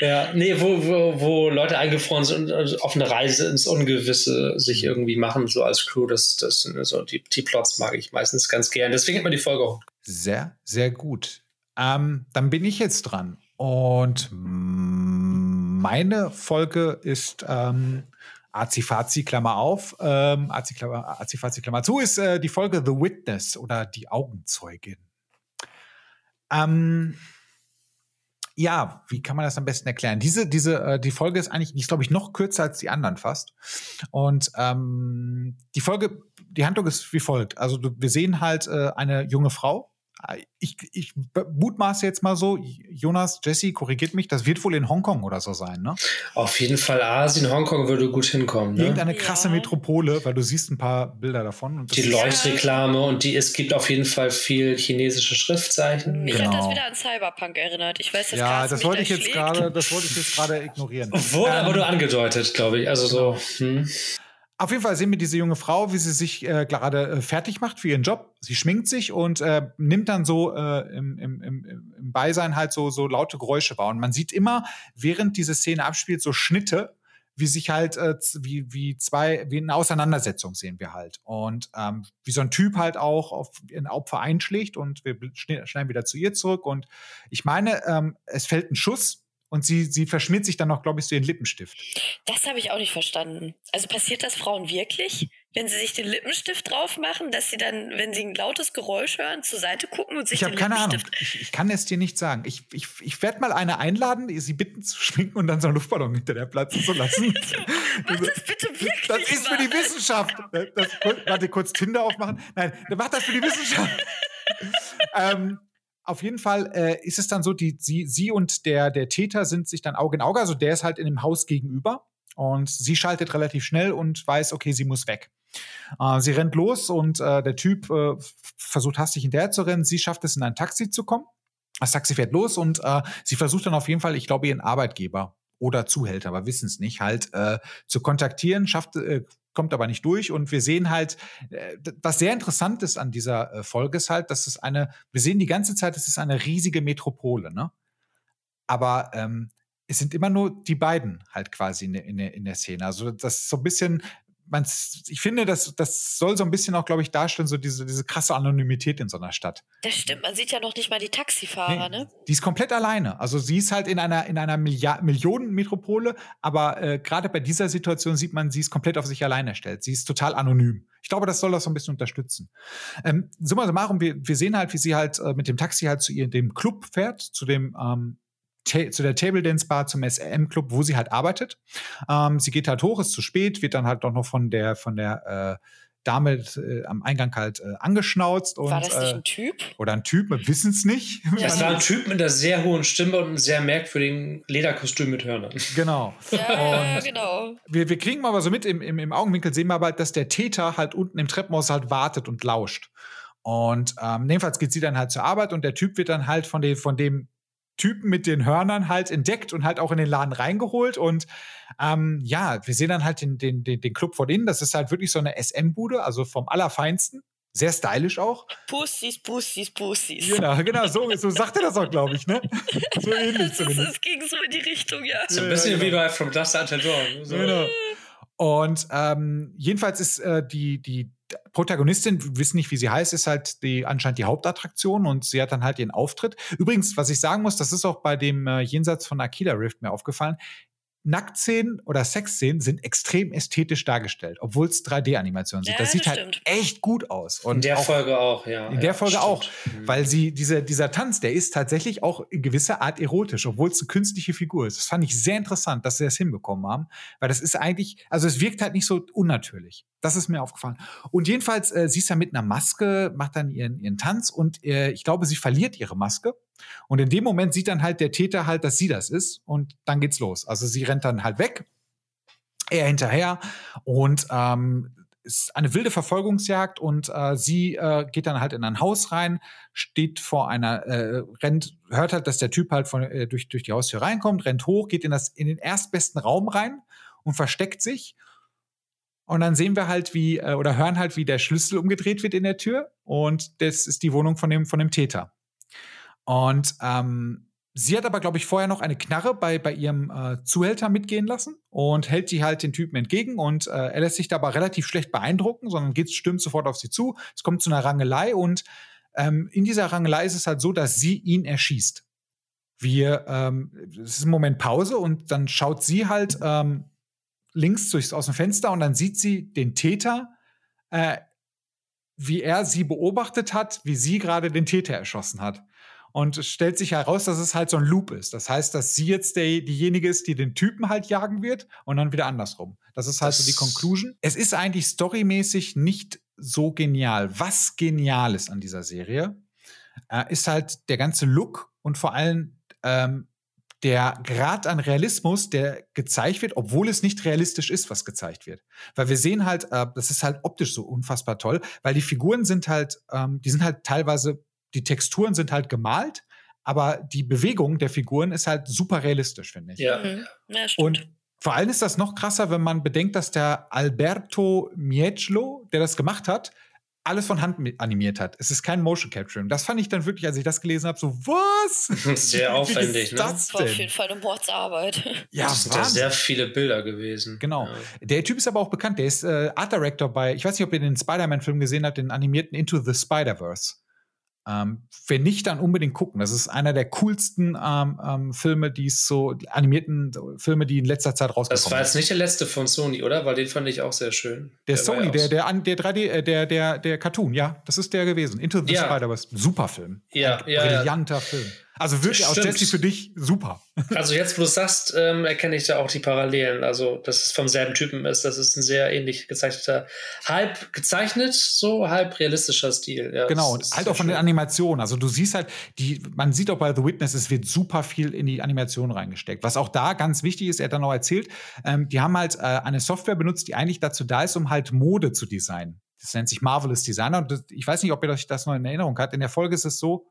Ja, nee, wo, wo, wo Leute eingefroren sind und also auf eine Reise ins Ungewisse sich irgendwie machen, so als Crew, das, das sind so die, die Plots mag ich meistens ganz gern. Deswegen hat man die Folge auch. Sehr, sehr gut. Ähm, dann bin ich jetzt dran. Und meine Folge ist ähm, Azifazi, Klammer auf, ähm, Azifazi, Klammer zu, ist äh, die Folge The Witness oder die Augenzeugin. Ähm, ja, wie kann man das am besten erklären? Diese, diese, äh, die Folge ist eigentlich, die ist, glaube ich, noch kürzer als die anderen fast. Und ähm, die Folge, die Handlung ist wie folgt. Also wir sehen halt äh, eine junge Frau, ich, ich mutmaße jetzt mal so, Jonas, Jesse, korrigiert mich, das wird wohl in Hongkong oder so sein, ne? Auf jeden Fall Asien, Hongkong würde gut hinkommen. Ne? Irgendeine krasse ja. Metropole, weil du siehst ein paar Bilder davon. die Leuchtreklame und die, es gibt auf jeden Fall viel chinesische Schriftzeichen. Mich genau. hat das wieder an Cyberpunk erinnert. Ich weiß, dass ja, das wollte ich jetzt gerade, das wollte ich jetzt gerade ignorieren. Wurde ähm, aber nur angedeutet, glaube ich. Also so. Genau. Hm. Auf jeden Fall sehen wir diese junge Frau, wie sie sich äh, gerade äh, fertig macht für ihren Job. Sie schminkt sich und äh, nimmt dann so äh, im, im, im, Beisein halt so, so laute Geräusche wahr. Und man sieht immer, während diese Szene abspielt, so Schnitte, wie sich halt, äh, wie, wie zwei, wie eine Auseinandersetzung sehen wir halt. Und ähm, wie so ein Typ halt auch auf ein Opfer einschlägt und wir schneiden wieder zu ihr zurück. Und ich meine, ähm, es fällt ein Schuss und sie, sie verschmiert sich dann noch, glaube ich, so ihren Lippenstift. Das habe ich auch nicht verstanden. Also passiert das Frauen wirklich, wenn sie sich den Lippenstift drauf machen, dass sie dann, wenn sie ein lautes Geräusch hören, zur Seite gucken und sich ich den keine Lippenstift... Ahnung. Ich, ich, kann es dir nicht sagen. Ich, ich, ich werde mal eine einladen, sie bitten zu schminken und dann so einen Luftballon hinter der platzen zu lassen. mach das bitte wirklich Das ist für die Wissenschaft. Das, warte, kurz Tinder aufmachen. Nein, mach das für die Wissenschaft. ähm, auf jeden Fall äh, ist es dann so, die, sie, sie und der, der Täter sind sich dann Auge in Auge. Also der ist halt in dem Haus gegenüber und sie schaltet relativ schnell und weiß, okay, sie muss weg. Äh, sie rennt los und äh, der Typ äh, versucht hastig hinterher zu rennen. Sie schafft es, in ein Taxi zu kommen. Das Taxi fährt los und äh, sie versucht dann auf jeden Fall, ich glaube, ihren Arbeitgeber oder Zuhälter, aber wissen es nicht, halt äh, zu kontaktieren, schafft, äh, kommt aber nicht durch. Und wir sehen halt, äh, was sehr interessant ist an dieser äh, Folge ist halt, dass es eine, wir sehen die ganze Zeit, es ist eine riesige Metropole, ne? Aber ähm, es sind immer nur die beiden halt quasi in, in, in der Szene. Also das ist so ein bisschen, man, ich finde, das, das soll so ein bisschen auch, glaube ich, darstellen, so diese, diese krasse Anonymität in so einer Stadt. Das stimmt, man sieht ja noch nicht mal die Taxifahrer, nee, ne? Die ist komplett alleine. Also sie ist halt in einer, in einer Millionenmetropole, aber äh, gerade bei dieser Situation sieht man, sie ist komplett auf sich alleine stellt. Sie ist total anonym. Ich glaube, das soll das so ein bisschen unterstützen. Ähm, summa summarum, wir, wir sehen halt, wie sie halt äh, mit dem Taxi halt zu ihr, dem Club fährt, zu dem ähm, zu der Table Dance Bar zum SM Club, wo sie halt arbeitet. Ähm, sie geht halt hoch, ist zu spät, wird dann halt auch noch von der von der äh, Dame äh, am Eingang halt äh, angeschnauzt. Und, war das nicht äh, ein Typ? Oder ein Typ, wir wissen es nicht. Ja, es war ein Typ mit einer sehr hohen Stimme und einem sehr merkwürdigen Lederkostüm mit Hörnern. Genau. Ja, genau. Wir, wir kriegen aber so mit, im, im, im Augenwinkel sehen wir aber halt, dass der Täter halt unten im Treppenhaus halt wartet und lauscht. Und ähm, jedenfalls geht sie dann halt zur Arbeit und der Typ wird dann halt von dem, von dem Typen mit den Hörnern halt entdeckt und halt auch in den Laden reingeholt. Und ähm, ja, wir sehen dann halt den, den, den, den Club von innen. Das ist halt wirklich so eine SM-Bude, also vom Allerfeinsten. Sehr stylisch auch. Pussys, Pussys, Pussys. Genau, genau, so, so sagt er das auch, glaube ich, ne? So ähnlich zumindest. Es ging so in die Richtung, ja. So ein bisschen ja, genau. wie bei From Dust Until Dawn. So. Genau. Und ähm, jedenfalls ist äh, die, die Protagonistin, wissen nicht, wie sie heißt, ist halt die anscheinend die Hauptattraktion und sie hat dann halt ihren Auftritt. Übrigens, was ich sagen muss, das ist auch bei dem äh, Jenseits von Akila Rift mir aufgefallen. Nacktszenen oder Sexszenen sind extrem ästhetisch dargestellt, obwohl es 3D-Animationen sind. Ja, das sieht das halt echt gut aus. Und in der auch, Folge auch, ja. In der ja, Folge stimmt. auch, mhm. weil sie diese, dieser Tanz, der ist tatsächlich auch in gewisser Art erotisch, obwohl es eine künstliche Figur ist. Das fand ich sehr interessant, dass sie das hinbekommen haben, weil das ist eigentlich, also es wirkt halt nicht so unnatürlich. Das ist mir aufgefallen. Und jedenfalls, äh, sie ist ja mit einer Maske, macht dann ihren, ihren Tanz und äh, ich glaube, sie verliert ihre Maske. Und in dem Moment sieht dann halt der Täter halt, dass sie das ist und dann geht's los. Also sie rennt dann halt weg, er hinterher und ähm, ist eine wilde Verfolgungsjagd und äh, sie äh, geht dann halt in ein Haus rein, steht vor einer, äh, rennt, hört halt, dass der Typ halt von, äh, durch, durch die Haustür reinkommt, rennt hoch, geht in, das, in den erstbesten Raum rein und versteckt sich. Und dann sehen wir halt, wie, äh, oder hören halt, wie der Schlüssel umgedreht wird in der Tür. Und das ist die Wohnung von dem, von dem Täter. Und ähm, sie hat aber, glaube ich, vorher noch eine Knarre bei, bei ihrem äh, Zuhälter mitgehen lassen und hält die halt den Typen entgegen. Und äh, er lässt sich dabei relativ schlecht beeindrucken, sondern geht, stürmt sofort auf sie zu. Es kommt zu einer Rangelei und ähm, in dieser Rangelei ist es halt so, dass sie ihn erschießt. Wir, ähm, es ist ein Moment Pause und dann schaut sie halt ähm, links durchs, aus dem Fenster und dann sieht sie den Täter, äh, wie er sie beobachtet hat, wie sie gerade den Täter erschossen hat. Und es stellt sich heraus, dass es halt so ein Loop ist. Das heißt, dass sie jetzt der, diejenige ist, die den Typen halt jagen wird und dann wieder andersrum. Das ist halt das so die Conclusion. Es ist eigentlich storymäßig nicht so genial. Was genial ist an dieser Serie, äh, ist halt der ganze Look und vor allem ähm, der Grad an Realismus, der gezeigt wird, obwohl es nicht realistisch ist, was gezeigt wird. Weil wir sehen halt, äh, das ist halt optisch so unfassbar toll, weil die Figuren sind halt, ähm, die sind halt teilweise die Texturen sind halt gemalt, aber die Bewegung der Figuren ist halt super realistisch, finde ich. Ja. Mhm. ja und vor allem ist das noch krasser, wenn man bedenkt, dass der Alberto Miechlo, der das gemacht hat, alles von Hand animiert hat. Es ist kein Motion Capturing. Das fand ich dann wirklich, als ich das gelesen habe, so was? Sehr aufwendig, ne? Das war auf jeden Fall eine Mordsarbeit. Ja, das sind ja sehr viele Bilder gewesen. Genau. Ja. Der Typ ist aber auch bekannt. Der ist äh, Art Director bei, ich weiß nicht, ob ihr den Spider-Man-Film gesehen habt, den animierten Into the Spider-Verse. Ähm, wenn nicht, dann unbedingt gucken. Das ist einer der coolsten ähm, ähm, Filme, die es so, die animierten Filme, die in letzter Zeit rausgekommen sind. Das war jetzt nicht der letzte von Sony, oder? Weil den fand ich auch sehr schön. Der, der Sony, der, der, der 3D, äh, der, der, der Cartoon, ja, das ist der gewesen. Into the ja. Spider-Verse. Super Film. Ja, Ein ja. Brillanter ja. Film. Also wirklich aus Jesse für dich super. Also jetzt, wo du sagst, ähm, erkenne ich da auch die Parallelen. Also, dass es vom selben Typen ist. Das ist ein sehr ähnlich gezeichneter, halb gezeichnet, so halb realistischer Stil. Ja, genau, und halt auch von schön. den Animationen. Also du siehst halt, die, man sieht auch bei The Witness, es wird super viel in die Animation reingesteckt. Was auch da ganz wichtig ist, er hat dann noch erzählt, ähm, die haben halt äh, eine Software benutzt, die eigentlich dazu da ist, um halt Mode zu designen. Das nennt sich Marvelous Designer. Und das, ich weiß nicht, ob ihr euch das noch in Erinnerung habt. In der Folge ist es so,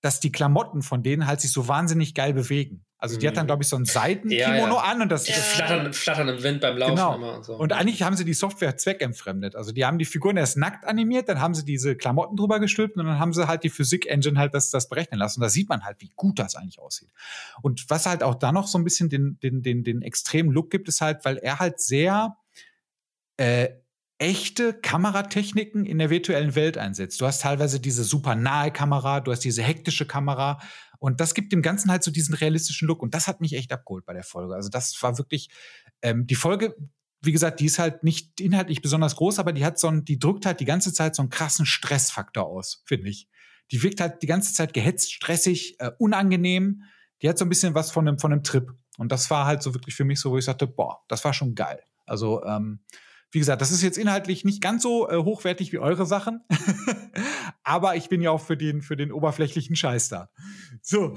dass die Klamotten von denen halt sich so wahnsinnig geil bewegen. Also die hat dann, mhm. glaube ich, so ein Seitenkimono ja, ja. an und das ja. flattern, flattern im Wind beim Laufen genau. immer und so. Und eigentlich haben sie die Software zweckentfremdet. Also die haben die Figuren erst nackt animiert, dann haben sie diese Klamotten drüber gestülpt und dann haben sie halt die Physik-Engine halt das, das berechnen lassen. Und da sieht man halt, wie gut das eigentlich aussieht. Und was halt auch da noch so ein bisschen den, den, den, den extremen Look gibt, ist halt, weil er halt sehr äh, echte Kameratechniken in der virtuellen Welt einsetzt. Du hast teilweise diese super nahe Kamera, du hast diese hektische Kamera und das gibt dem Ganzen halt so diesen realistischen Look und das hat mich echt abgeholt bei der Folge. Also das war wirklich ähm, die Folge. Wie gesagt, die ist halt nicht inhaltlich besonders groß, aber die hat so ein, die drückt halt die ganze Zeit so einen krassen Stressfaktor aus, finde ich. Die wirkt halt die ganze Zeit gehetzt, stressig, äh, unangenehm. Die hat so ein bisschen was von einem, von einem Trip. Und das war halt so wirklich für mich so, wo ich sagte, boah, das war schon geil. Also, ähm, wie gesagt, das ist jetzt inhaltlich nicht ganz so äh, hochwertig wie eure Sachen, aber ich bin ja auch für den, für den oberflächlichen Scheiß da. So.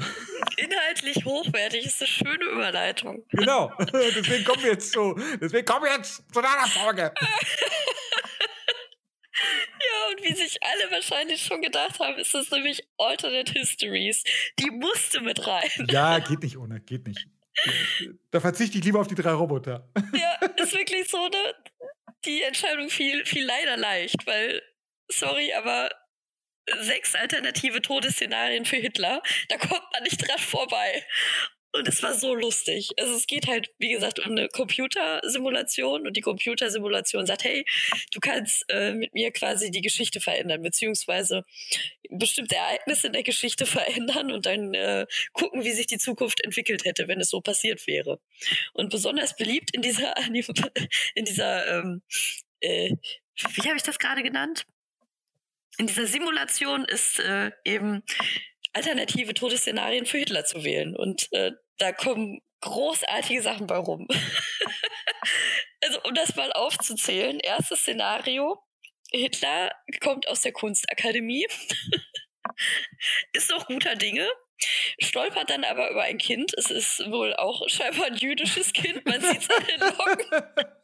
Inhaltlich hochwertig ist eine schöne Überleitung. Genau. deswegen kommen wir jetzt zu, deswegen kommen wir jetzt zu deiner Frage. Ja, und wie sich alle wahrscheinlich schon gedacht haben, ist das nämlich Alternate Histories. Die musste mit rein. Ja, geht nicht ohne, geht nicht. Da verzichte ich lieber auf die drei Roboter. Ja, ist wirklich so, ne? Die Entscheidung fiel, fiel leider leicht, weil, sorry, aber sechs alternative Todesszenarien für Hitler, da kommt man nicht dran vorbei. Und es war so lustig. Also es geht halt, wie gesagt, um eine Computersimulation und die Computersimulation sagt, hey, du kannst äh, mit mir quasi die Geschichte verändern, beziehungsweise bestimmte Ereignisse in der Geschichte verändern und dann äh, gucken, wie sich die Zukunft entwickelt hätte, wenn es so passiert wäre. Und besonders beliebt in dieser, in dieser, ähm, äh, wie habe ich das gerade genannt? In dieser Simulation ist äh, eben alternative Todesszenarien für Hitler zu wählen. Und äh, da kommen großartige Sachen bei rum. also um das mal aufzuzählen, erstes Szenario, Hitler kommt aus der Kunstakademie, ist noch guter Dinge, stolpert dann aber über ein Kind. Es ist wohl auch scheinbar ein jüdisches Kind, man sieht es an den Locken.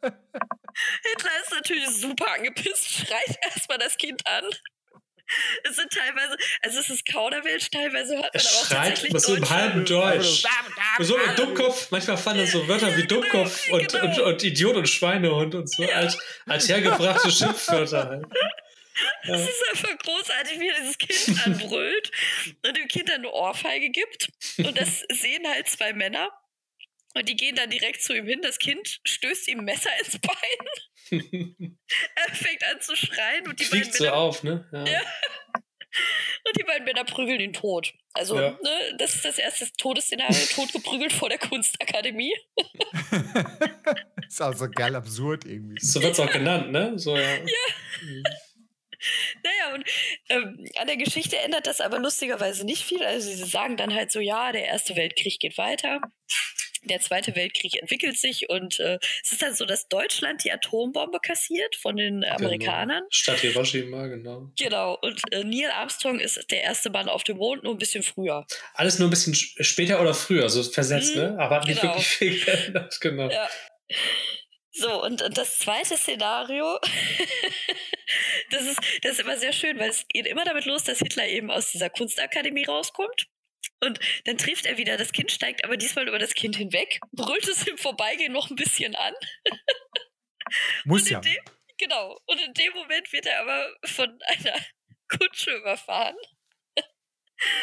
Hitler ist natürlich super angepisst, schreit erstmal das Kind an. Es sind teilweise, also es ist Kauderwelsch, teilweise hört man aber auch Schreit tatsächlich so im halben Deutsch. So mit Dummkopf, manchmal fallen dann so Wörter wie genau, Dummkopf und, genau. und, und Idiot und Schweinehund und so als, als hergebrachte Schimpfwörter. halt. Das ist einfach großartig, wie er dieses Kind anbrüllt und dem Kind dann eine Ohrfeige gibt. Und das sehen halt zwei Männer. Und die gehen dann direkt zu ihm hin. Das Kind stößt ihm ein Messer ins Bein. Er fängt an zu schreien und die, beiden Fliegt so Männer, auf, ne? Ja. Ja. und die beiden Männer prügeln ihn tot. Also, Ja. ne, das ist das erste Todesszenario, tot geprügelt vor der Kunstakademie. ist auch so geil absurd irgendwie. So wird es auch genannt, ne? So, ja. Naja, und ähm, an der Geschichte ändert das aber lustigerweise nicht viel. Also sie sagen dann halt so, ja, der Erste Weltkrieg geht weiter. Der Zweite Weltkrieg entwickelt sich und äh, es ist dann so, dass Deutschland die Atombombe kassiert von den Amerikanern. Genau. Statt Hiroshima, genau. Genau, und äh, Neil Armstrong ist der erste Mann auf dem Mond, nur ein bisschen früher. Alles nur ein bisschen sch- später oder früher, so versetzt, Mhm, ne? Aber hat nicht genau. wirklich viel geändert, genau. Ja. So, und, und das zweite Szenario, das ist, das ist immer sehr schön, weil es geht immer damit los, dass Hitler eben aus dieser Kunstakademie rauskommt. Und dann trifft er wieder, das Kind steigt aber diesmal über das Kind hinweg, brüllt es im Vorbeigehen noch ein bisschen an. Muss ja. dem, genau. Und in dem Moment wird er aber von einer Kutsche überfahren.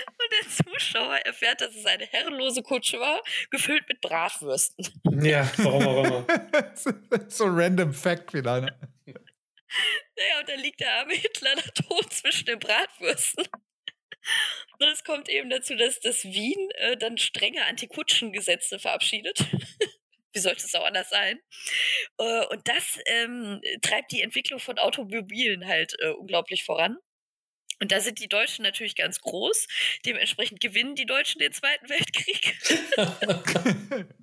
Und der Zuschauer erfährt, dass es eine herrenlose Kutsche war, gefüllt mit Bratwürsten. Ja, warum auch immer. so ein random Fact wieder. Ne? Naja, und dann liegt der arme Hitler da tot zwischen den Bratwürsten. Und es kommt eben dazu, dass das Wien äh, dann strenge Antikutschengesetze verabschiedet. Wie sollte es auch anders sein? Äh, und das ähm, treibt die Entwicklung von Automobilen halt äh, unglaublich voran. Und da sind die Deutschen natürlich ganz groß. Dementsprechend gewinnen die Deutschen den Zweiten Weltkrieg.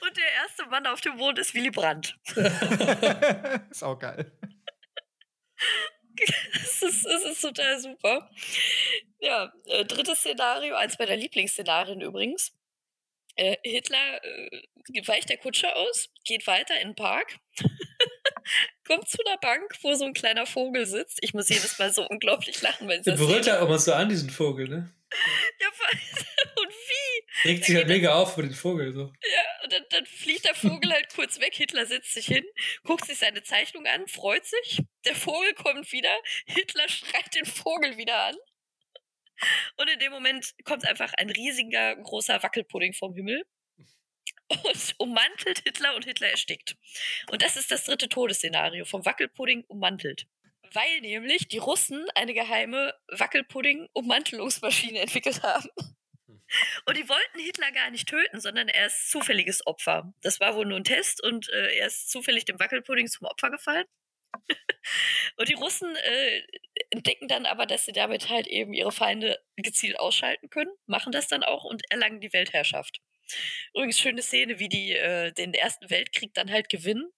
Und der erste Mann auf dem Mond ist Willy Brandt. ist auch geil. Das ist, das ist total super. Ja, äh, drittes Szenario, eins meiner Lieblingsszenarien übrigens. Äh, Hitler äh, weicht der Kutsche aus, geht weiter in den Park, kommt zu einer Bank, wo so ein kleiner Vogel sitzt. Ich muss jedes Mal so unglaublich lachen, wenn Der das berührt halt auch mal so an, diesen Vogel, ne? ja, und wie? Regt sich halt mega auf über den Vogel, so. Ja, und dann, dann fliegt der Vogel halt kurz weg. Hitler setzt sich hin, guckt sich seine Zeichnung an, freut sich. Der Vogel kommt wieder. Hitler schreit den Vogel wieder an. Und in dem Moment kommt einfach ein riesiger, großer Wackelpudding vom Himmel und ummantelt Hitler und Hitler erstickt. Und das ist das dritte Todesszenario, vom Wackelpudding ummantelt. Weil nämlich die Russen eine geheime Wackelpudding-Ummantelungsmaschine entwickelt haben. Und die wollten Hitler gar nicht töten, sondern er ist zufälliges Opfer. Das war wohl nur ein Test und äh, er ist zufällig dem Wackelpudding zum Opfer gefallen. und die Russen äh, entdecken dann aber, dass sie damit halt eben ihre Feinde gezielt ausschalten können, machen das dann auch und erlangen die Weltherrschaft. Übrigens schöne Szene, wie die äh, den Ersten Weltkrieg dann halt gewinnen.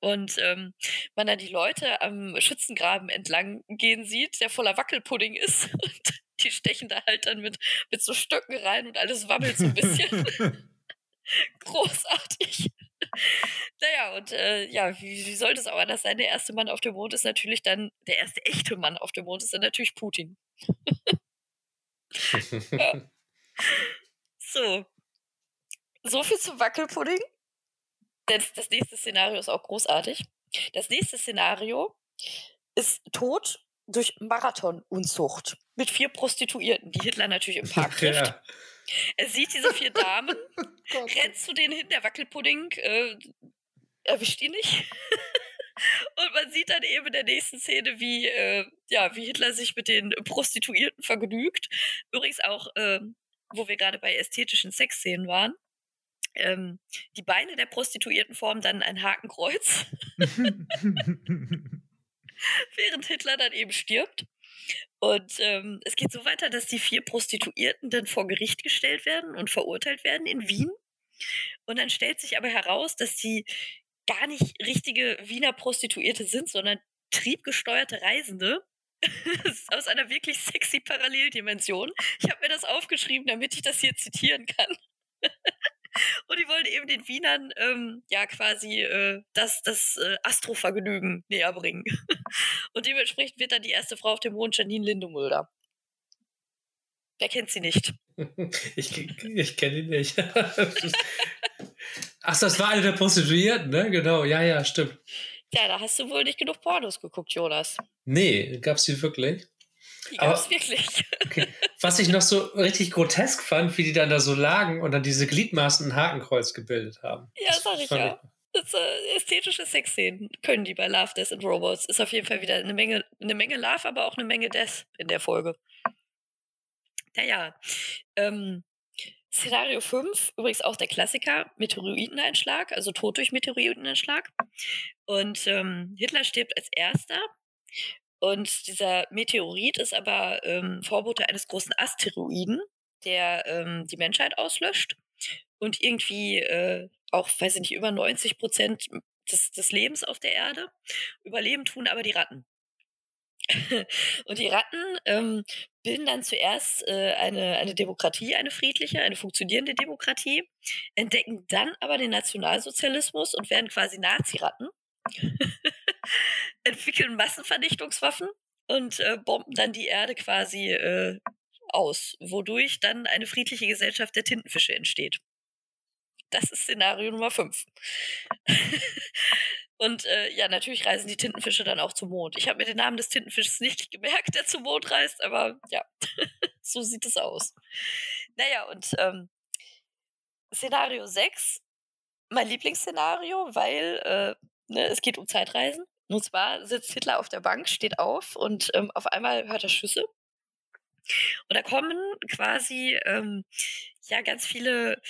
Und ähm, man dann die Leute am Schützengraben entlang gehen sieht, der voller Wackelpudding ist. Und die stechen da halt dann mit, mit so Stöcken rein und alles wabbelt so ein bisschen. Großartig. naja, und äh, ja, wie, wie sollte es auch anders sein? Der erste Mann auf dem Mond ist natürlich dann, der erste echte Mann auf dem Mond ist dann natürlich Putin. So. So viel zum Wackelpudding. Das, das nächste Szenario ist auch großartig. Das nächste Szenario ist Tod durch Marathonunzucht mit vier Prostituierten, die Hitler natürlich im Park trifft. ja. Er sieht diese vier Damen, Gott. rennt zu denen hin, der Wackelpudding äh, erwischt ihn nicht. Und man sieht dann eben in der nächsten Szene, wie, äh, ja, wie Hitler sich mit den Prostituierten vergnügt. Übrigens auch, ähm, wo wir gerade bei ästhetischen Sexszenen waren. Ähm, die Beine der Prostituierten formen dann ein Hakenkreuz, während Hitler dann eben stirbt. Und ähm, es geht so weiter, dass die vier Prostituierten dann vor Gericht gestellt werden und verurteilt werden in Wien. Und dann stellt sich aber heraus, dass die gar nicht richtige Wiener Prostituierte sind, sondern triebgesteuerte Reisende aus einer wirklich sexy Paralleldimension. Ich habe mir das aufgeschrieben, damit ich das hier zitieren kann. Und die wollen eben den Wienern ähm, ja quasi äh, das, das äh, Astrovergnügen näher bringen. Und dementsprechend wird dann die erste Frau auf dem Mond Janine Lindemulder. Wer kennt sie nicht? Ich, ich kenne ihn nicht. Ach, das war eine der Prostituierten, ne? Genau, ja, ja, stimmt. Ja, da hast du wohl nicht genug Pornos geguckt, Jonas. Nee, gab's die wirklich? Die gab's wirklich. Okay. Was ich noch so richtig grotesk fand, wie die dann da so lagen und dann diese Gliedmaßen ein Hakenkreuz gebildet haben. Ja, das sag ich ja. Das, äh, ästhetische Sexszenen können die bei Love, Death and Robots. Ist auf jeden Fall wieder eine Menge, eine Menge Love, aber auch eine Menge Death in der Folge. Naja, ähm, Szenario 5, übrigens auch der Klassiker, Meteoriteneinschlag, also Tod durch Meteoriteneinschlag. Und ähm, Hitler stirbt als erster. Und dieser Meteorit ist aber ähm, Vorbote eines großen Asteroiden, der ähm, die Menschheit auslöscht und irgendwie äh, auch, weiß ich nicht, über 90 Prozent des, des Lebens auf der Erde überleben tun aber die Ratten. und die Ratten ähm, bilden dann zuerst äh, eine, eine Demokratie, eine friedliche, eine funktionierende Demokratie, entdecken dann aber den Nationalsozialismus und werden quasi Nazi-Ratten, entwickeln Massenvernichtungswaffen und äh, bomben dann die Erde quasi äh, aus, wodurch dann eine friedliche Gesellschaft der Tintenfische entsteht. Das ist Szenario Nummer 5. Und äh, ja, natürlich reisen die Tintenfische dann auch zum Mond. Ich habe mir den Namen des Tintenfisches nicht gemerkt, der zum Mond reist, aber ja, so sieht es aus. Naja, und ähm, Szenario 6, mein Lieblingsszenario, weil äh, ne, es geht um Zeitreisen. Und zwar sitzt Hitler auf der Bank, steht auf und ähm, auf einmal hört er Schüsse. Und da kommen quasi ähm, ja ganz viele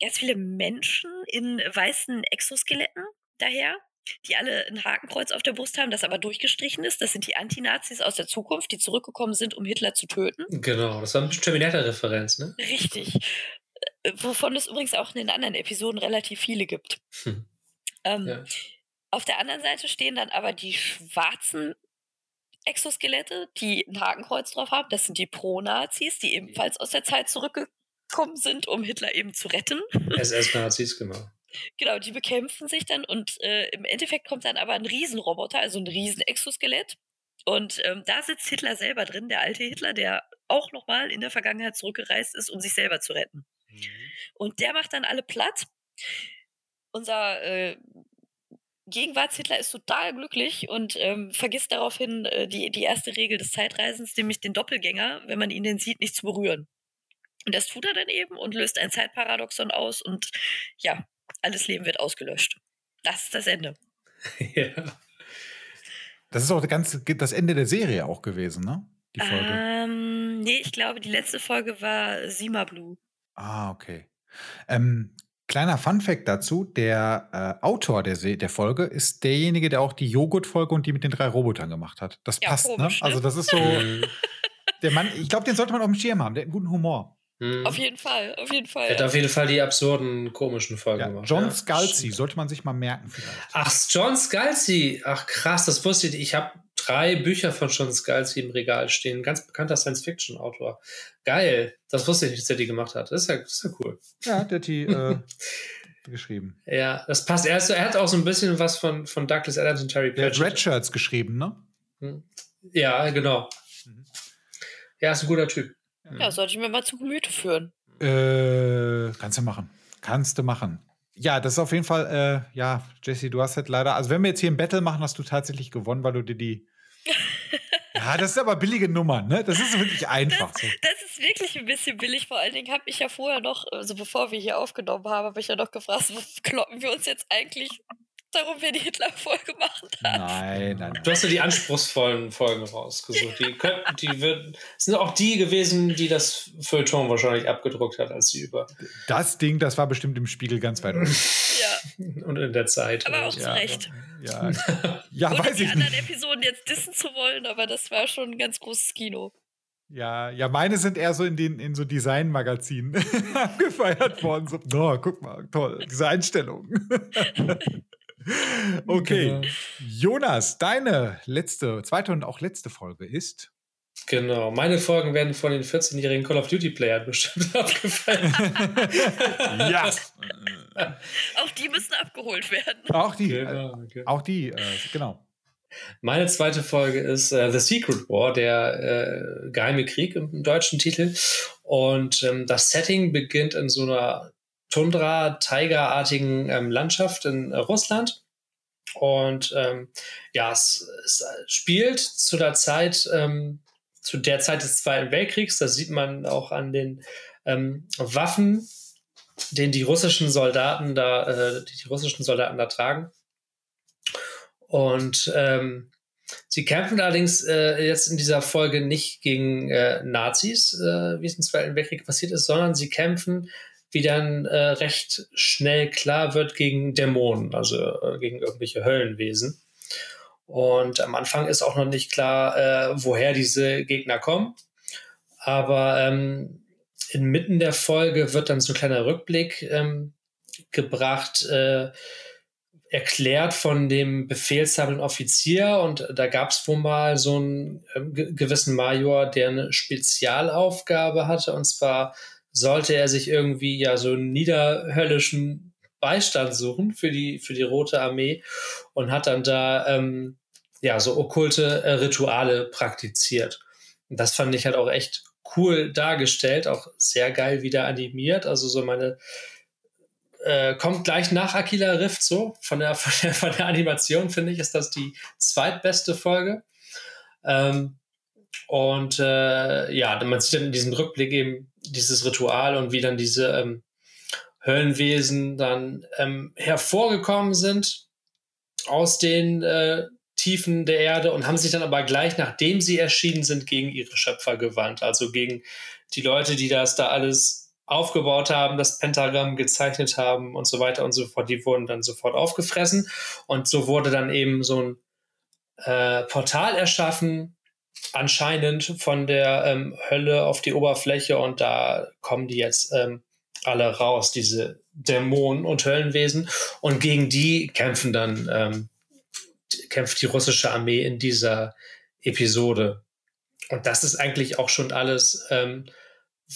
ganz viele Menschen in weißen Exoskeletten daher, die alle ein Hakenkreuz auf der Brust haben, das aber durchgestrichen ist. Das sind die Antinazis aus der Zukunft, die zurückgekommen sind, um Hitler zu töten. Genau, das war eine Terminator-Referenz, ne? Richtig. Äh, wovon es übrigens auch in den anderen Episoden relativ viele gibt. Hm. Ähm, ja. Auf der anderen Seite stehen dann aber die schwarzen Exoskelette, die ein Hakenkreuz drauf haben. Das sind die Pro-Nazis, die ebenfalls aus der Zeit zurückgekommen gekommen sind, um Hitler eben zu retten. SS-Nazis, genau. Genau, die bekämpfen sich dann und äh, im Endeffekt kommt dann aber ein Riesenroboter, also ein Riesenexoskelett. Und ähm, da sitzt Hitler selber drin, der alte Hitler, der auch nochmal in der Vergangenheit zurückgereist ist, um sich selber zu retten. Mhm. Und der macht dann alle platt. Unser äh, Gegenwarts-Hitler ist total glücklich und ähm, vergisst daraufhin äh, die, die erste Regel des Zeitreisens, nämlich den Doppelgänger, wenn man ihn denn sieht, nicht zu berühren. Und das tut er dann eben und löst ein Zeitparadoxon aus und ja, alles Leben wird ausgelöscht. Das ist das Ende. ja. Das ist auch das, ganze, das Ende der Serie auch gewesen, ne? Die Folge. Ähm, nee, ich glaube, die letzte Folge war Sima Blue. Ah, okay. Ähm, kleiner Fun-Fact dazu: Der äh, Autor der, Se der Folge ist derjenige, der auch die Joghurt-Folge und die mit den drei Robotern gemacht hat. Das ja, passt, ne? komisch, ne? Also, das ist so. der Mann, ich glaube, den sollte man auf dem Schirm haben. Der hat einen guten Humor. Hm. Auf jeden Fall, auf jeden Fall. Er hat auf jeden Fall die absurden, komischen Folgen ja, gemacht. John ja. Scalzi, sollte man sich mal merken vielleicht. Ach, John Scalzi. Ach krass, das wusste ich. Ich habe drei Bücher von John Scalzi im Regal stehen. Ganz bekannter Science-Fiction-Autor. Geil. Das wusste ich nicht, dass er die gemacht hat. Das ist ja, das ist ja cool. Ja, der hat die äh, geschrieben. Ja, das passt. Er, ist, er, hat auch so ein bisschen was von, von Douglas Adams und Terry Pratchett. Der hat Red Shirts geschrieben, ne? Hm. Ja, genau. Mhm. Ja, ist ein guter Typ. Ja, sollte ich mir mal zu Gemüte führen. Äh, kannst du machen. Kannst du machen. Ja, das ist auf jeden Fall, äh, ja, Jesse, du hast halt leider, also wenn wir jetzt hier ein Battle machen, hast du tatsächlich gewonnen, weil du dir die. Ja, das ist aber billige Nummer, ne? Das ist wirklich einfach. Das, so. das ist wirklich ein bisschen billig. Vor allen Dingen habe ich ja vorher noch, also bevor wir hier aufgenommen haben, habe ich ja noch gefragt, wo kloppen wir uns jetzt eigentlich darum, wer die Hitler-Folge machen darf. Nein, nein, nein. Du hast ja die anspruchsvollen Folgen rausgesucht. Die, könnten, die wird, sind auch die gewesen, die das Feuilleton wahrscheinlich abgedruckt hat, als sie über. Das Ding, das war bestimmt im Spiegel ganz weit oben. ja. Und in der Zeit. Aber auch zu ja. Recht. Ja, ja weiß ich die anderen Episoden jetzt dissen zu wollen, aber das war schon ein ganz großes Kino. Ja, ja, meine sind eher so in den in so Designmagazinen gefeiert worden. So, oh, guck mal, toll, diese Einstellung. Okay. Genau. Jonas, deine letzte, zweite und auch letzte Folge ist. Genau, meine Folgen werden von den 14-jährigen Call of Duty-Playern bestimmt abgefallen. ja. Auch die müssen abgeholt werden. Auch die. Genau, äh, genau. Auch die, äh, genau. Meine zweite Folge ist äh, The Secret War, der äh, geheime Krieg im, im deutschen Titel. Und ähm, das Setting beginnt in so einer Tundra-Tiger-artigen ähm, Landschaft in äh, Russland. Und ähm, ja, es, es spielt zu der Zeit, ähm, zu der Zeit des Zweiten Weltkriegs. Das sieht man auch an den ähm, Waffen, den die russischen Soldaten da, äh, die, die russischen Soldaten da tragen. Und ähm, sie kämpfen allerdings äh, jetzt in dieser Folge nicht gegen äh, Nazis, äh, wie es im Zweiten Weltkrieg passiert ist, sondern sie kämpfen, wie dann äh, recht schnell klar wird, gegen Dämonen, also äh, gegen irgendwelche Höllenwesen. Und am Anfang ist auch noch nicht klar, äh, woher diese Gegner kommen. Aber ähm, inmitten der Folge wird dann so ein kleiner Rückblick ähm, gebracht, äh, erklärt von dem befehlshabenden Offizier und da gab es wohl mal so einen äh, gewissen Major, der eine Spezialaufgabe hatte und zwar sollte er sich irgendwie ja so einen niederhöllischen Beistand suchen für die für die Rote Armee und hat dann da ähm, ja so okkulte äh, Rituale praktiziert. Und das fand ich halt auch echt cool dargestellt, auch sehr geil wieder animiert. Also so meine äh, kommt gleich nach Aquila Rift so. Von der, von der, von der Animation finde ich, ist das die zweitbeste Folge. Ähm, und äh, ja, man sieht dann in diesem Rückblick eben dieses Ritual und wie dann diese ähm, Höllenwesen dann ähm, hervorgekommen sind aus den äh, Tiefen der Erde und haben sich dann aber gleich, nachdem sie erschienen sind, gegen ihre Schöpfer gewandt. Also gegen die Leute, die das da alles aufgebaut haben, das Pentagramm gezeichnet haben und so weiter und so fort. Die wurden dann sofort aufgefressen. Und so wurde dann eben so ein äh, Portal erschaffen, anscheinend von der ähm, Hölle auf die Oberfläche. Und da kommen die jetzt ähm, alle raus, diese Dämonen und Höllenwesen. Und gegen die kämpfen dann, ähm, kämpft die russische Armee in dieser Episode. Und das ist eigentlich auch schon alles, ähm,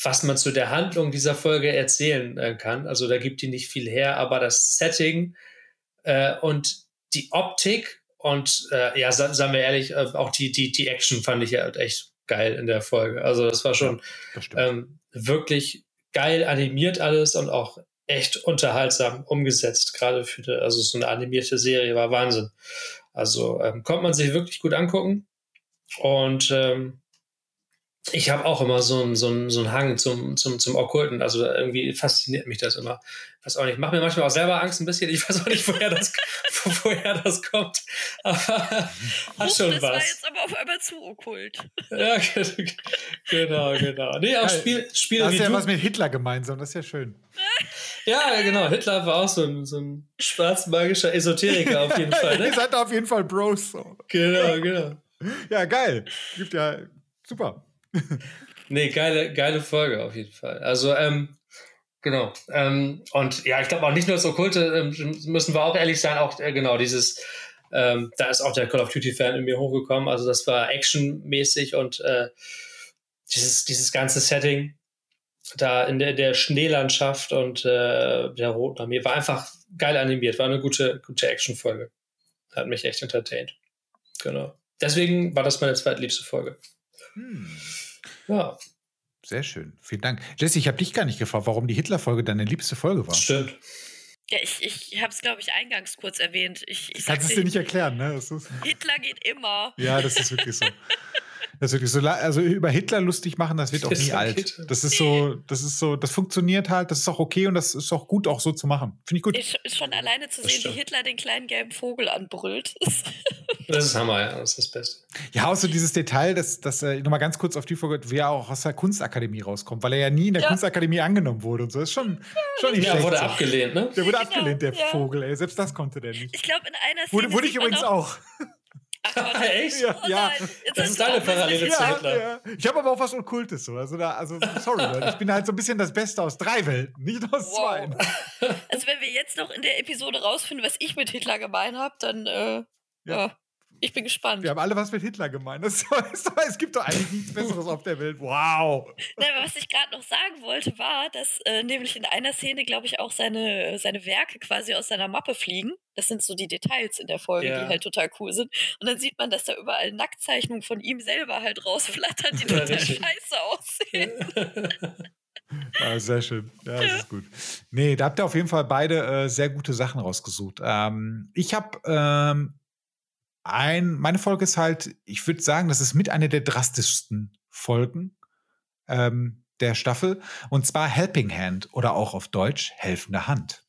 was man zu der Handlung dieser Folge erzählen äh, kann. Also da gibt die nicht viel her, aber das Setting äh, und die Optik und äh, ja, sa sagen wir ehrlich, äh, auch die, die, die Action fand ich ja echt geil in der Folge. Also das war schon Das ähm, wirklich geil animiert alles und auch echt unterhaltsam umgesetzt, gerade für die, also so eine animierte Serie war Wahnsinn. Also ähm, konnte man sich wirklich gut angucken und ähm, ich habe auch immer so einen so einen, so einen Hang zum, zum, zum Okkulten. Also irgendwie fasziniert mich das immer. Weiß auch nicht. Macht mir manchmal auch selber Angst ein bisschen. Ich weiß auch nicht, woher das, woher das kommt. Aber hat schon das war was. jetzt aber auf einmal zu okkult. Ja, genau, genau. Nee, auch Spiel, Spiele Das ist ja du. was mit Hitler gemeinsam, das ist ja schön. Ja, genau. Hitler war auch so ein, so ein schwarzmagischer Esoteriker auf jeden Fall. Ihr Ne? seid auf jeden Fall Bros. So. Genau, genau. Ja, geil. Gibt ja super. Nee, geile, geile Folge auf jeden Fall. Also, ähm, genau. Ähm, und ja, ich glaube auch nicht nur das Okkulte, ähm, müssen wir auch ehrlich sein, auch äh, genau dieses, ähm, da ist auch der Call of Duty-Fan in mir hochgekommen. Also, das war actionmäßig und äh, dieses, dieses ganze Setting da in der, der Schneelandschaft und äh, der Roten Armee war einfach geil animiert, war eine gute, gute Action-Folge. Hat mich echt entertained. Genau. Deswegen war das meine zweitliebste Folge. Hm. Ja, Sehr schön. Vielen Dank. Jesse, ich habe dich gar nicht gefragt, warum die Hitler-Folge deine liebste Folge war. stimmt. Ja, ich, ich habe es, glaube ich, eingangs kurz erwähnt. Ich, ich Kannst es dir nicht erklären, ne? Das ist, Hitler geht immer. ja, das ist wirklich so. Das wirklich so. Also über Hitler lustig machen, das wird auch nie Das alt. Das ist so, das ist so, das funktioniert halt, das ist auch okay und das ist auch gut, auch so zu machen. Finde ich gut. Ist, ist schon alleine zu Das sehen, wie stimmt. Hitler den kleinen gelben Vogel anbrüllt. Das ist Hammer, ja. Das ist das Beste. Ja, auch so dieses Detail, dass, dass äh, nochmal ganz kurz auf die Folge, wie er auch aus der Kunstakademie rauskommt, weil er ja nie in der Ja. Kunstakademie angenommen wurde und so. Das ist schon, schon nicht Ja, schlecht. wurde so. abgelehnt, ne? Der wurde Genau, abgelehnt, der ja. Vogel, ey. Selbst das konnte der nicht. ich glaube, in einer Szene. Wurde, wurde ich sieht man übrigens auch. auch. Echt? Ja, Oh ja. Das ist deine Parallele zu Ja, Hitler. ja. Ich habe aber auch was Okkultes so. Also da, also sorry, Leute. Ich bin halt so ein bisschen das Beste aus drei Welten, nicht aus Wow. zwei. Also wenn wir jetzt noch in der Episode rausfinden, was ich mit Hitler gemein habe, dann äh, ja. Ich bin gespannt. Wir haben alle was mit Hitler gemeint. Das ist, es gibt doch eigentlich nichts Besseres auf der Welt. Wow. Nein, aber was ich gerade noch sagen wollte, war, dass äh, nämlich in einer Szene, glaube ich, auch seine, seine Werke quasi aus seiner Mappe fliegen. Das sind so die Details in der Folge, ja. die halt total cool sind. Und dann sieht man, dass da überall Nacktzeichnungen von ihm selber halt rausflattern, die total scheiße aussehen. Ah, sehr schön. Ja, das ist gut. Nee, da habt ihr auf jeden Fall beide äh, sehr gute Sachen rausgesucht. Ähm, ich habe ähm, ein, meine Folge ist halt, ich würde sagen, das ist mit einer der drastischsten Folgen ähm, der Staffel. Und zwar Helping Hand oder auch auf Deutsch Helfende Hand.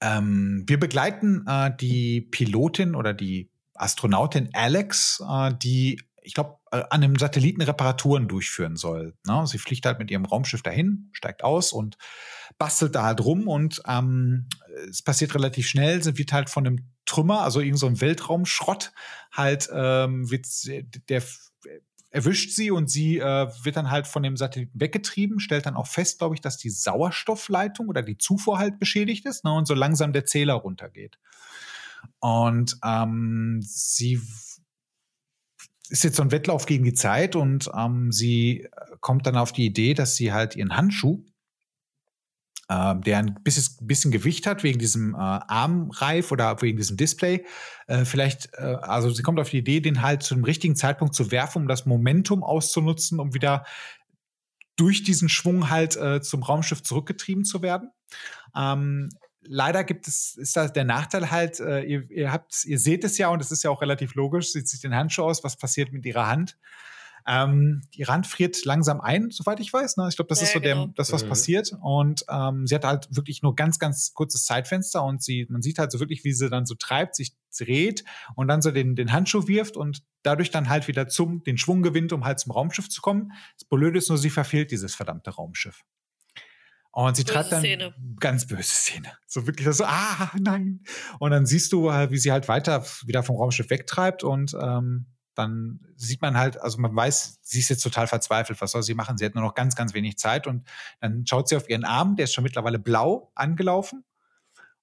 Ähm, wir begleiten äh, die Pilotin oder die Astronautin Alex, äh, die ich glaube, äh, an einem Satelliten Reparaturen durchführen soll. Ne? Sie fliegt halt mit ihrem Raumschiff dahin, steigt aus und bastelt da halt rum und ähm, es passiert relativ schnell, sie wird halt von einem Trümmer, also irgend so Weltraumschrott, halt ähm, wird der erwischt sie und sie äh, wird dann halt von dem Satelliten weggetrieben, stellt dann auch fest, glaube ich, dass die Sauerstoffleitung oder die Zufuhr halt beschädigt ist ne, und so langsam der Zähler runtergeht. Und ähm, sie ist jetzt so ein Wettlauf gegen die Zeit und ähm, sie kommt dann auf die Idee, dass sie halt ihren Handschuh, äh, der ein bisschen, bisschen, Gewicht hat wegen diesem äh, Armreif oder wegen diesem Display, äh, vielleicht, äh, also sie kommt auf die Idee, den halt zu dem richtigen Zeitpunkt zu werfen, um das Momentum auszunutzen, um wieder durch diesen Schwung halt äh, zum Raumschiff zurückgetrieben zu werden. Ähm, leider gibt es, ist da der Nachteil halt, äh, ihr, ihr habt, ihr seht es ja und es ist ja auch relativ logisch, sieht sich den Handschuh aus, was passiert mit ihrer Hand. Ähm, die Hand friert langsam ein, soweit ich weiß. Ne? Ich glaube, das ja, ist so genau. der, das, was mhm. passiert. Und ähm, sie hat halt wirklich nur ganz, ganz kurzes Zeitfenster und sie, man sieht halt so wirklich, wie sie dann so treibt, sich dreht und dann so den, den Handschuh wirft und dadurch dann halt wieder zum, den Schwung gewinnt, um halt zum Raumschiff zu kommen. Das Blöde ist nur, sie verfehlt dieses verdammte Raumschiff. Und sie böse treibt dann Szene. ganz böse Szene. So wirklich so, ah, nein. Und dann siehst du, wie sie halt weiter wieder vom Raumschiff wegtreibt und ähm, dann sieht man halt, also man weiß, sie ist jetzt total verzweifelt, was soll sie machen? Sie hat nur noch ganz, ganz wenig Zeit und dann schaut sie auf ihren Arm, der ist schon mittlerweile blau angelaufen.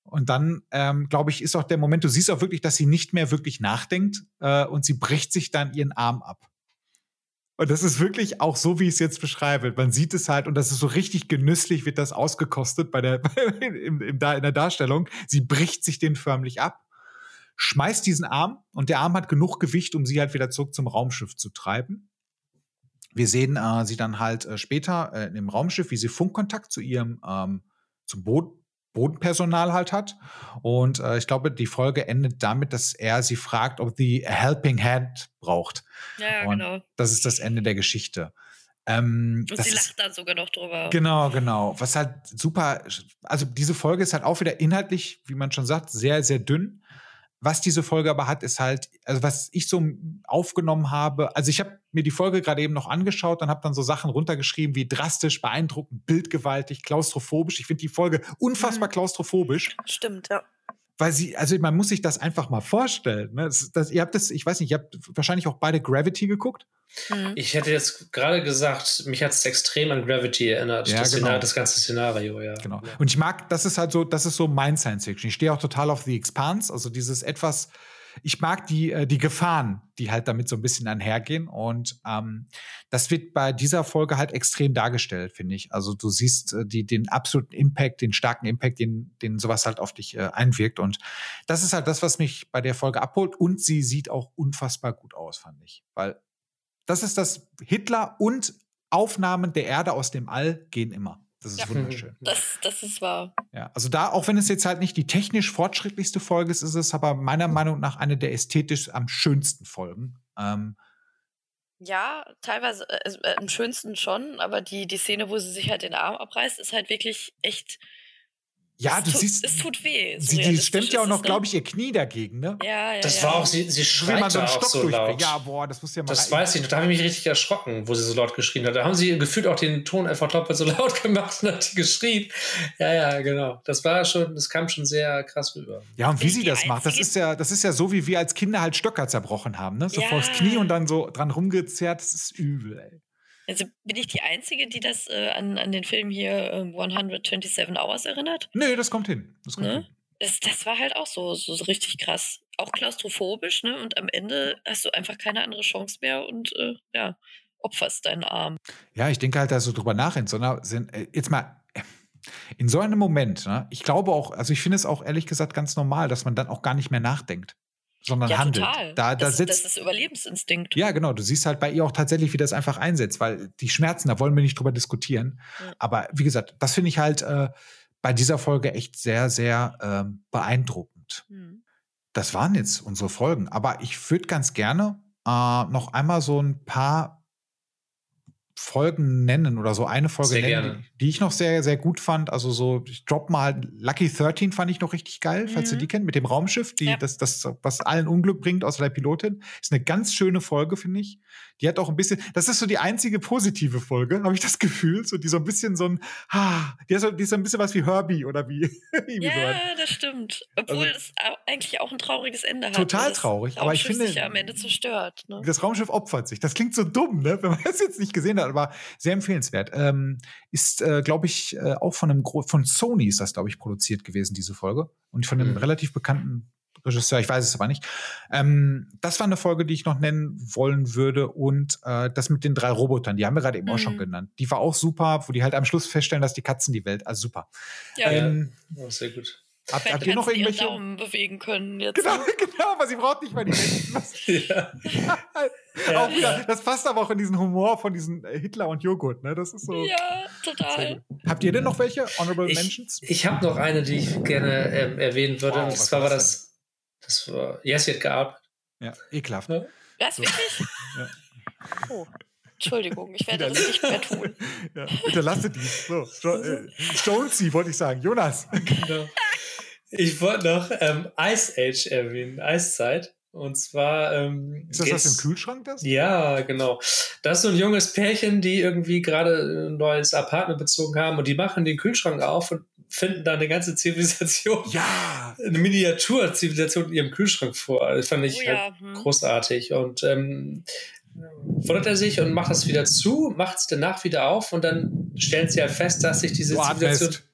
Und dann, ähm, glaube ich, ist auch der Moment, du siehst auch wirklich, dass sie nicht mehr wirklich nachdenkt äh, und sie bricht sich dann ihren Arm ab. Und das ist wirklich auch so, wie ich es jetzt beschreibe. Man sieht es halt, und das ist so richtig genüsslich, wird das ausgekostet bei der, in, in, in der Darstellung. Sie bricht sich den förmlich ab, schmeißt diesen Arm und der Arm hat genug Gewicht, um sie halt wieder zurück zum Raumschiff zu treiben. Wir sehen äh, sie dann halt äh, später äh, im Raumschiff, wie sie Funkkontakt zu ihrem ähm, zum Boot, Bodenpersonal halt hat. Und äh, ich glaube, die Folge endet damit, dass er sie fragt, ob sie a helping hand braucht. Ja, Und genau. Das ist das Ende der Geschichte. Ähm, und sie lacht dann sogar noch drüber. Genau, genau. Was halt super, also diese Folge ist halt auch wieder inhaltlich, wie man schon sagt, sehr, sehr dünn. Was diese Folge aber hat, ist halt, also was ich so aufgenommen habe, also ich habe mir die Folge gerade eben noch angeschaut und habe dann so Sachen runtergeschrieben wie drastisch, beeindruckend, bildgewaltig, klaustrophobisch. Ich finde die Folge unfassbar mhm. klaustrophobisch. Stimmt, ja weil sie, also man muss sich das einfach mal vorstellen. Ne? Das, das, ihr habt das, ich weiß nicht, ihr habt wahrscheinlich auch beide Gravity geguckt. Mhm. Ich hätte jetzt gerade gesagt, mich hat es extrem an Gravity erinnert, ja, das, genau. Szenario, das, ganze Szenario, ja. Genau. Und ich mag, das ist halt so, das ist so mein Science Fiction. Ich stehe auch total auf The Expanse, also dieses etwas ich mag die, äh, die Gefahren, die halt damit so ein bisschen einhergehen. Und ähm, das wird bei dieser Folge halt extrem dargestellt, finde ich. Also du siehst äh, die, den absoluten Impact, den starken Impact, den, den sowas halt auf dich äh, einwirkt. Und das ist halt das, was mich bei der Folge abholt. Und sie sieht auch unfassbar gut aus, fand ich. Weil das ist das Hitler und Aufnahmen der Erde aus dem All gehen immer. Das ist ja. wunderschön. Das, das ist wahr. Ja, also da, auch wenn es jetzt halt nicht die technisch fortschrittlichste Folge ist, ist es aber meiner Meinung nach eine der ästhetisch am schönsten Folgen. Ähm, ja, teilweise äh, äh, am schönsten schon, aber die, die Szene, wo sie sich halt den Arm abreißt, ist halt wirklich echt ja, es du tut, siehst. Es tut weh. So sie stemmt ja auch noch, glaube ich, ihr Knie dagegen, ne? Ja, ja. Das ja. war auch, sie, sie schreit man so einen Stock auch so laut. Ja, boah, das muss ja mal. Das weiß ich, da habe ich mich richtig erschrocken, wo sie so laut geschrien hat. Da haben sie gefühlt auch den Ton einfach doppelt so laut gemacht und hat geschrien. Ja, ja, genau. Das war schon, das kam schon sehr krass rüber. Ja, und wie sie das macht, das ist ja, das ist ja so, wie wir als Kinder halt Stöcker zerbrochen haben, ne? So ja. vors Knie und dann so dran rumgezerrt, das ist übel, ey. Also bin ich die Einzige, die das äh, an, an den Film hier äh, 127 Hours erinnert? Nee, das kommt hin. Das kommt ne? hin. Das, das war halt auch so, so, so richtig krass. Auch klaustrophobisch, ne? Und am Ende hast du einfach keine andere Chance mehr und äh, ja, opferst deinen Arm. Ja, ich denke halt da so drüber nach, in so einer, sind, äh, jetzt mal, in so einem Moment, ne, ich glaube auch, also ich finde es auch ehrlich gesagt ganz normal, dass man dann auch gar nicht mehr nachdenkt, sondern Ja, handelt. total. Da, da das, sitzt, das ist Überlebensinstinkt. ja, genau, du siehst halt bei ihr auch tatsächlich, wie das einfach einsetzt, weil die Schmerzen, da wollen wir nicht drüber diskutieren. Ja. Aber wie gesagt, das finde ich halt äh, bei dieser Folge echt sehr, sehr ähm, beeindruckend. Hm. Das waren jetzt unsere Folgen. Aber ich würde ganz gerne äh, noch einmal so ein paar Folgen nennen oder so eine Folge Sehr nennen. Die, die ich noch sehr, sehr gut fand. Also so, ich drop mal Lucky 13 fand ich noch richtig geil, falls ihr Mhm. die kennt, mit dem Raumschiff, die, Ja. das, das, was allen Unglück bringt, außer der Pilotin. Ist eine ganz schöne Folge, finde ich. Die hat auch ein bisschen, das ist so die einzige positive Folge, habe ich das Gefühl, so die so ein bisschen so ein, ah, die ist so, die ist so ein bisschen was wie Herbie oder wie irgendwie so. Ja, das stimmt. Obwohl Also- au- eigentlich auch ein trauriges Ende hat. Total traurig, aber ich finde- sich ja am Ende zerstört. Ne? Das Raumschiff opfert sich. Das klingt so dumm, ne? wenn man es jetzt nicht gesehen hat, aber sehr empfehlenswert. Ähm, ist, äh, glaube ich, äh, auch von einem Gro von Sony ist das, glaube ich, produziert gewesen, diese Folge. Und von einem Mhm. relativ bekannten Regisseur, ich weiß es aber nicht. Ähm, das war eine Folge, die ich noch nennen wollen würde. Und äh, das mit den drei Robotern, die haben wir gerade eben auch schon Mhm. genannt. Die war auch super, wo die halt am Schluss feststellen, dass die Katzen die Welt. Also super. Ja, Ja. Ähm, Oh, sehr gut. Habt, wenn habt ihr noch irgendwelche? Daumen bewegen können jetzt. Genau, ne? genau, aber sie braucht nicht mal die Menschen. Ja. Auch wieder. Das passt aber auch in diesen Humor von diesen äh, Hitler und Joghurt, ne? Das ist so. Ja, total. Habt ihr denn noch welche? Honorable Ich, Mentions? ich habe noch eine, die ich gerne ähm, erwähnen würde. Wow, und was zwar war das, das war, Yes, wird geatmet. Ja, ekelhaft. Ja. Was, So. wirklich? Ja. Oh, Entschuldigung, ich werde das nicht mehr tun. Ja, bitte lasst dies. So, jo äh, Jonesy wollte ich sagen. Jonas. Genau. Ich wollte noch ähm, Ice Age erwähnen, Eiszeit. Und zwar. Ähm, Ist das das geht's- im Kühlschrank, das? Ja, genau. Das ist so ein junges Pärchen, die irgendwie gerade ein neues Apartment bezogen haben und die machen den Kühlschrank auf und finden da eine ganze Zivilisation, Ja. eine Miniaturzivilisation in ihrem Kühlschrank vor. Das fand ich Oh halt ja. Hm. großartig. Und ähm, wundert er sich und macht das wieder zu, macht es danach wieder auf und dann stellen sie halt fest, dass sich diese Du Zivilisation, atmest.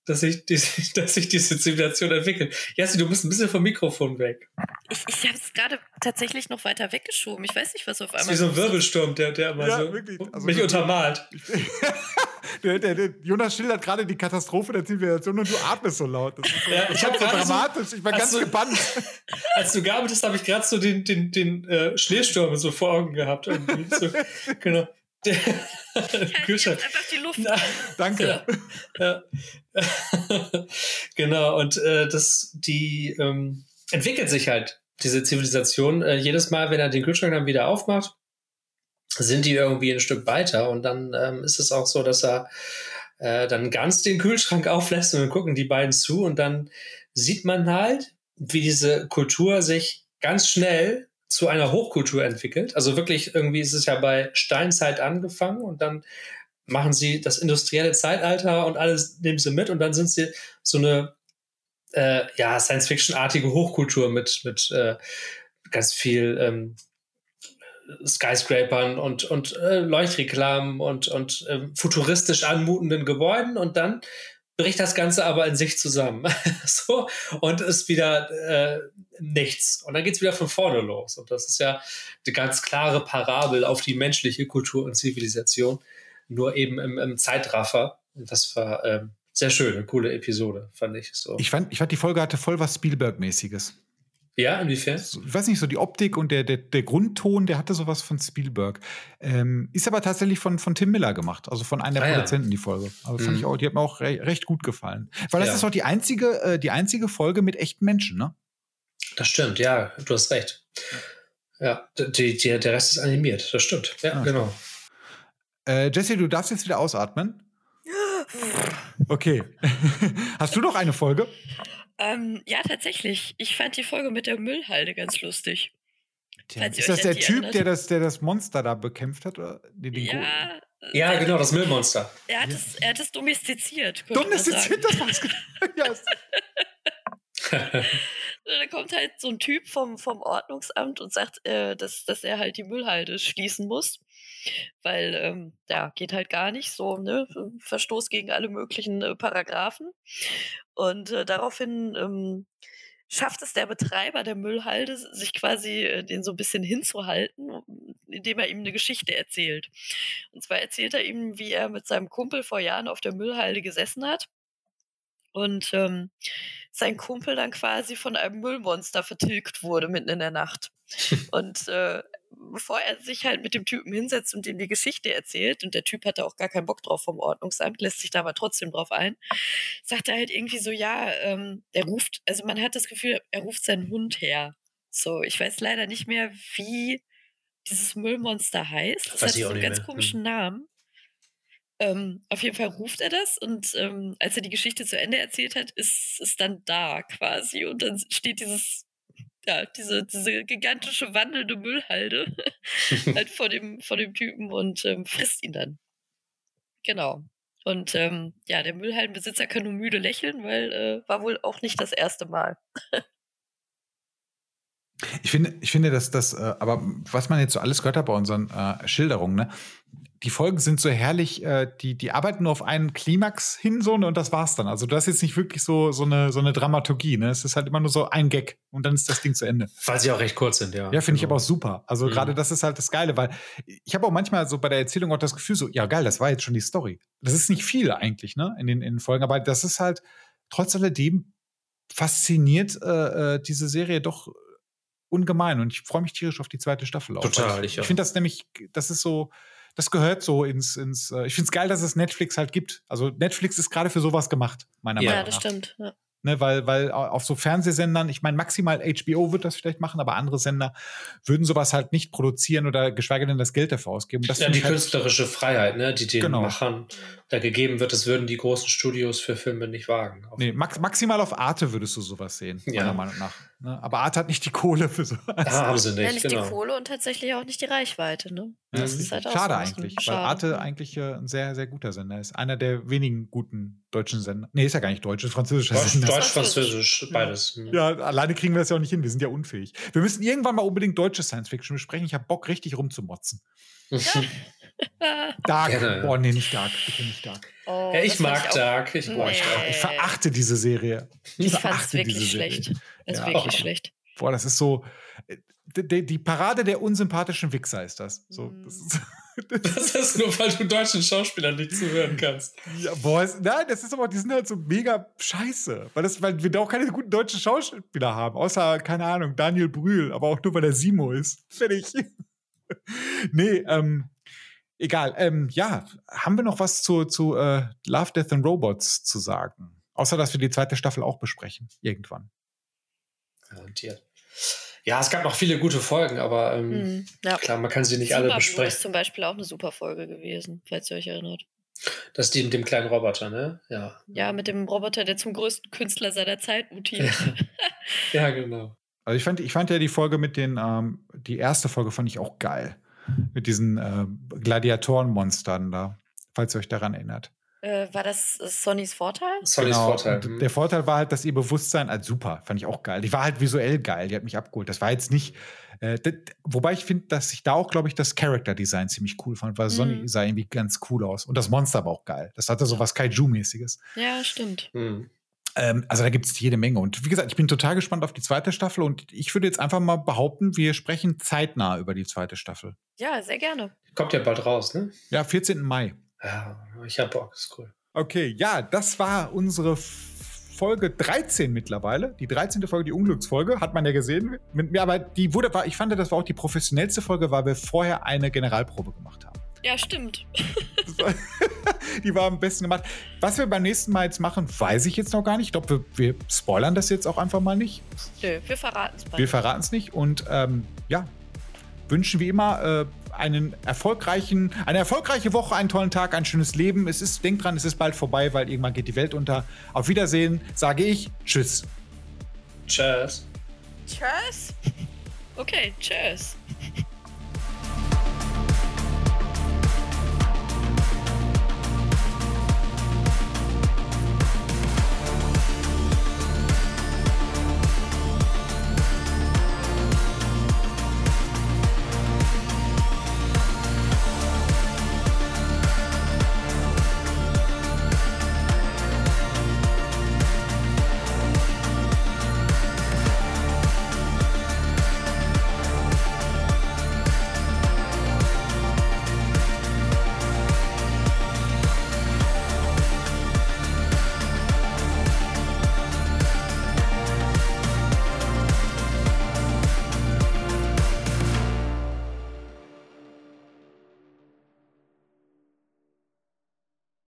dass sich, diese, dass sich diese Zivilisation entwickelt. Jassi, du bist ein bisschen vom Mikrofon weg. Ich, ich habe es gerade tatsächlich noch weiter weggeschoben. Ich weiß nicht, was auf Das ist einmal. wie so ein. Wirbelsturm, der, der immer Ja, so wirklich. Also mich wirklich. untermalt. der, der, der Jonas schildert gerade die Katastrophe der Zivilisation und du atmest so laut. Das ist so, Ja, ich hab ist so gerade so- dramatisch. ich war ganz du- gebannt. Als du gearbeitet hast, habe ich gerade so den, den, den äh, Schneesturm so vor Augen gehabt. Irgendwie. So, genau. Kühlschrank. einfach die Luft. Na, Danke. Ja. ja. genau, und äh, das, die ähm, entwickelt sich halt, diese Zivilisation. Äh, jedes Mal, wenn er den Kühlschrank dann wieder aufmacht, sind die irgendwie ein Stück weiter. Und dann ähm, ist es auch so, dass er äh, dann ganz den Kühlschrank auflässt und dann gucken die beiden zu und dann sieht man halt, wie diese Kultur sich ganz schnell zu einer Hochkultur entwickelt. Also wirklich irgendwie ist es ja bei Steinzeit angefangen und dann machen sie das industrielle Zeitalter und alles nehmen sie mit und dann sind sie so eine äh, ja, Science-Fiction-artige Hochkultur mit, mit äh, ganz viel ähm, Skyscrapern und, und äh, Leuchtreklamen und, und ähm, futuristisch anmutenden Gebäuden und dann bricht das Ganze aber in sich zusammen. so, und ist wieder äh, nichts. Und dann geht es wieder von vorne los. Und das ist ja eine ganz klare Parabel auf die menschliche Kultur und Zivilisation, nur eben im, im Zeitraffer. Das war ähm, sehr schön, eine coole Episode, fand ich so. Ich fand, ich fand, die Folge hatte voll was Spielberg-mäßiges. Ja, inwiefern? So, ich weiß nicht, so die Optik und der, der, der Grundton, der hatte sowas von Spielberg. Ähm, ist aber tatsächlich von, von Tim Miller gemacht, also von einem der Ah, ja. Produzenten, die Folge. Also fand Mhm. ich auch, die hat mir auch re recht gut gefallen. Weil das Ja. ist auch die einzige, äh, die einzige Folge mit echten Menschen, ne? Das stimmt, ja, du hast recht. Ja, die, die, der Rest ist animiert, das stimmt. Ja, Ah. genau. Äh, Jesse, du darfst jetzt wieder ausatmen. Okay. Hast du noch eine Folge? Ähm, ja, tatsächlich. Ich fand die Folge mit der Müllhalde ganz lustig. Ihr ist das der Typ, erinnert. der das, der das Monster da bekämpft hat? Oder den, den Ja. Ja, äh, genau, das Müllmonster. Er hat, Ja. es, er hat es domestiziert. Domestiziert, das war's. ja, sagen. Da kommt halt so ein Typ vom, vom Ordnungsamt und sagt, äh, dass, dass er halt die Müllhalde schließen muss. Weil ähm, ja, geht halt gar nicht so, ne? Verstoß gegen alle möglichen äh, Paragraphen. Und äh, daraufhin ähm, schafft es der Betreiber der Müllhalde, sich quasi äh, den so ein bisschen hinzuhalten, indem er ihm eine Geschichte erzählt. Und zwar erzählt er ihm, wie er mit seinem Kumpel vor Jahren auf der Müllhalde gesessen hat und ähm, sein Kumpel dann quasi von einem Müllmonster vertilgt wurde mitten in der Nacht. und äh, bevor er sich halt mit dem Typen hinsetzt und ihm die Geschichte erzählt, und der Typ hatte auch gar keinen Bock drauf vom Ordnungsamt, lässt sich da aber trotzdem drauf ein, sagt er halt irgendwie so, ja, ähm, er ruft, also man hat das Gefühl, er ruft seinen Hund her. So, ich weiß leider nicht mehr, wie dieses Müllmonster heißt. Das hat so einen ganz mehr. komischen Namen. Ähm, auf jeden Fall ruft er das und ähm, als er die Geschichte zu Ende erzählt hat, ist es dann da quasi und dann steht dieses, ja, diese, diese gigantische wandelnde Müllhalde halt vor dem, vor dem Typen und ähm, frisst ihn dann. Genau. Und ähm, ja, der Müllhaldenbesitzer kann nur müde lächeln, weil äh, war wohl auch nicht das erste Mal. Ich finde, ich finde, dass das, äh, aber was man jetzt so alles gehört hat bei unseren äh, Schilderungen, ne? Die Folgen sind so herrlich, äh, die, die arbeiten nur auf einen Klimax hin, so, ne, und das war's dann. Also, du hast jetzt nicht wirklich so, so, eine, so eine Dramaturgie, ne? Es ist halt immer nur so ein Gag und dann ist das Ding zu Ende. Weil sie auch recht kurz sind, ja. Ja, finde ich Genau. aber auch super. Also, Mhm. gerade das ist halt das Geile, weil ich habe auch manchmal so bei der Erzählung auch das Gefühl, so, ja, geil, das war jetzt schon die Story. Das ist nicht viel eigentlich, ne, in den, in den Folgen, aber das ist halt trotz alledem fasziniert äh, äh, diese Serie doch ungemein und ich freue mich tierisch auf die zweite Staffel auch. Total, Weil ich ich finde das nämlich, das ist so, das gehört so ins, ins äh, ich finde es geil, dass es Netflix halt gibt. Also Netflix ist gerade für sowas gemacht, meiner Ja. Ja, Meinung das nach. stimmt. Ja. Ne, weil, weil auf so Fernsehsendern, ich meine, maximal HBO wird das vielleicht machen, aber andere Sender würden sowas halt nicht produzieren oder geschweige denn das Geld dafür ausgeben. Das ja, die halt, künstlerische Freiheit, ne, die den Genau. Machern da gegeben wird, das würden die großen Studios für Filme nicht wagen. Auf- nee, max, maximal auf Arte würdest du sowas sehen, Ja. meiner Meinung nach. Ne? Aber Arte hat nicht die Kohle für sowas. Ah, haben sie Ja, nicht, nicht genau. die Kohle und tatsächlich auch nicht die Reichweite, ne? Ja, Das ist halt auch schade so ein bisschen eigentlich, weil schade. Arte eigentlich äh, ein sehr, sehr guter Sender ist. Einer der wenigen guten deutschen Sender. Nee, ist ja gar nicht deutsch, ist französischer Deutsch, Sender. Deutsch, Französisch. Beides. Mhm. Ja, alleine kriegen wir das ja auch nicht hin. Wir sind ja unfähig. Wir müssen irgendwann mal unbedingt deutsche Science Fiction besprechen. Ich habe Bock, richtig rumzumotzen. Dark. Gerne, ja. Boah, nee, nicht Dark. Bitte nicht Dark. oh, Ja, ich mag auch- Dark. Ich, boah, ich, Nee. Ich verachte diese Serie. Ich fand's verachte wirklich diese Serie. schlecht. Das ist Ja. wirklich schlecht. Boah, das ist so. äh, Die, die Parade der unsympathischen Wichser ist das. So, das ist, das ist nur, weil du deutschen Schauspielern nicht zuhören kannst. Ja, boah, es, nein, das ist aber, die sind halt so mega scheiße. Weil, das, weil wir da auch keine guten deutschen Schauspieler haben. Außer, keine Ahnung, Daniel Brühl, aber auch nur, weil der Simo ist. Fertig. nee, ähm, egal. Ähm, ja, haben wir noch was zu, zu äh, Love, Death and Robots zu sagen? Außer, dass wir die zweite Staffel auch besprechen. Irgendwann. Garantiert. Ja, es gab noch viele gute Folgen, aber ähm, Mhm. Ja. klar, man kann sie nicht alle Super Blue ist besprechen. zum Beispiel auch eine super Folge gewesen, falls ihr euch erinnert. Das ist die mit dem kleinen Roboter, ne? Ja. Ja, mit dem Roboter, der zum größten Künstler seiner Zeit mutiert. Ja, genau. Also ich fand, ich fand ja die Folge mit den, ähm, die erste Folge fand ich auch geil. Mit diesen äh, Gladiatorenmonstern da, falls ihr euch daran erinnert. Äh, war das äh, Sonnys Vorteil? Sollys Genau, Vorteil. und hm. Der Vorteil war halt, dass ihr Bewusstsein als super, fand ich auch geil. Die war halt visuell geil, die hat mich abgeholt. Das war jetzt nicht, äh, das, wobei ich finde, dass ich da auch, glaube ich, das Character Design ziemlich cool fand, weil Sonny Mhm. sah irgendwie ganz cool aus. Und das Monster war auch geil. Das hatte so was Kaiju-mäßiges. Ja, stimmt. Hm. Ähm, also da gibt es jede Menge. Und wie gesagt, ich bin total gespannt auf die zweite Staffel und ich würde jetzt einfach mal behaupten, wir sprechen zeitnah über die zweite Staffel. Ja, sehr gerne. Kommt ja bald raus, ne? Ja, 14. Mai. Ja, ich hab Bock, ist cool. Okay, ja, das war unsere Folge 13 mittlerweile. Die 13. Folge, die Unglücksfolge, hat man ja gesehen. Mit mir, aber die wurde, war, ich fand, das war auch die professionellste Folge, weil wir vorher eine Generalprobe gemacht haben. Ja, stimmt. War, die war am besten gemacht. Was wir beim nächsten Mal jetzt machen, weiß ich jetzt noch gar nicht. Ich glaube, wir, wir spoilern das jetzt auch einfach mal nicht. Nö, wir verraten es Wir verraten es nicht und ähm, ja, wünschen wie immer äh, einen erfolgreichen, eine erfolgreiche Woche, einen tollen Tag, ein schönes Leben. Es ist, denkt dran, es ist bald vorbei, weil irgendwann geht die Welt unter. Auf Wiedersehen, sage ich. Tschüss. Tschüss. Tschüss. Okay, tschüss.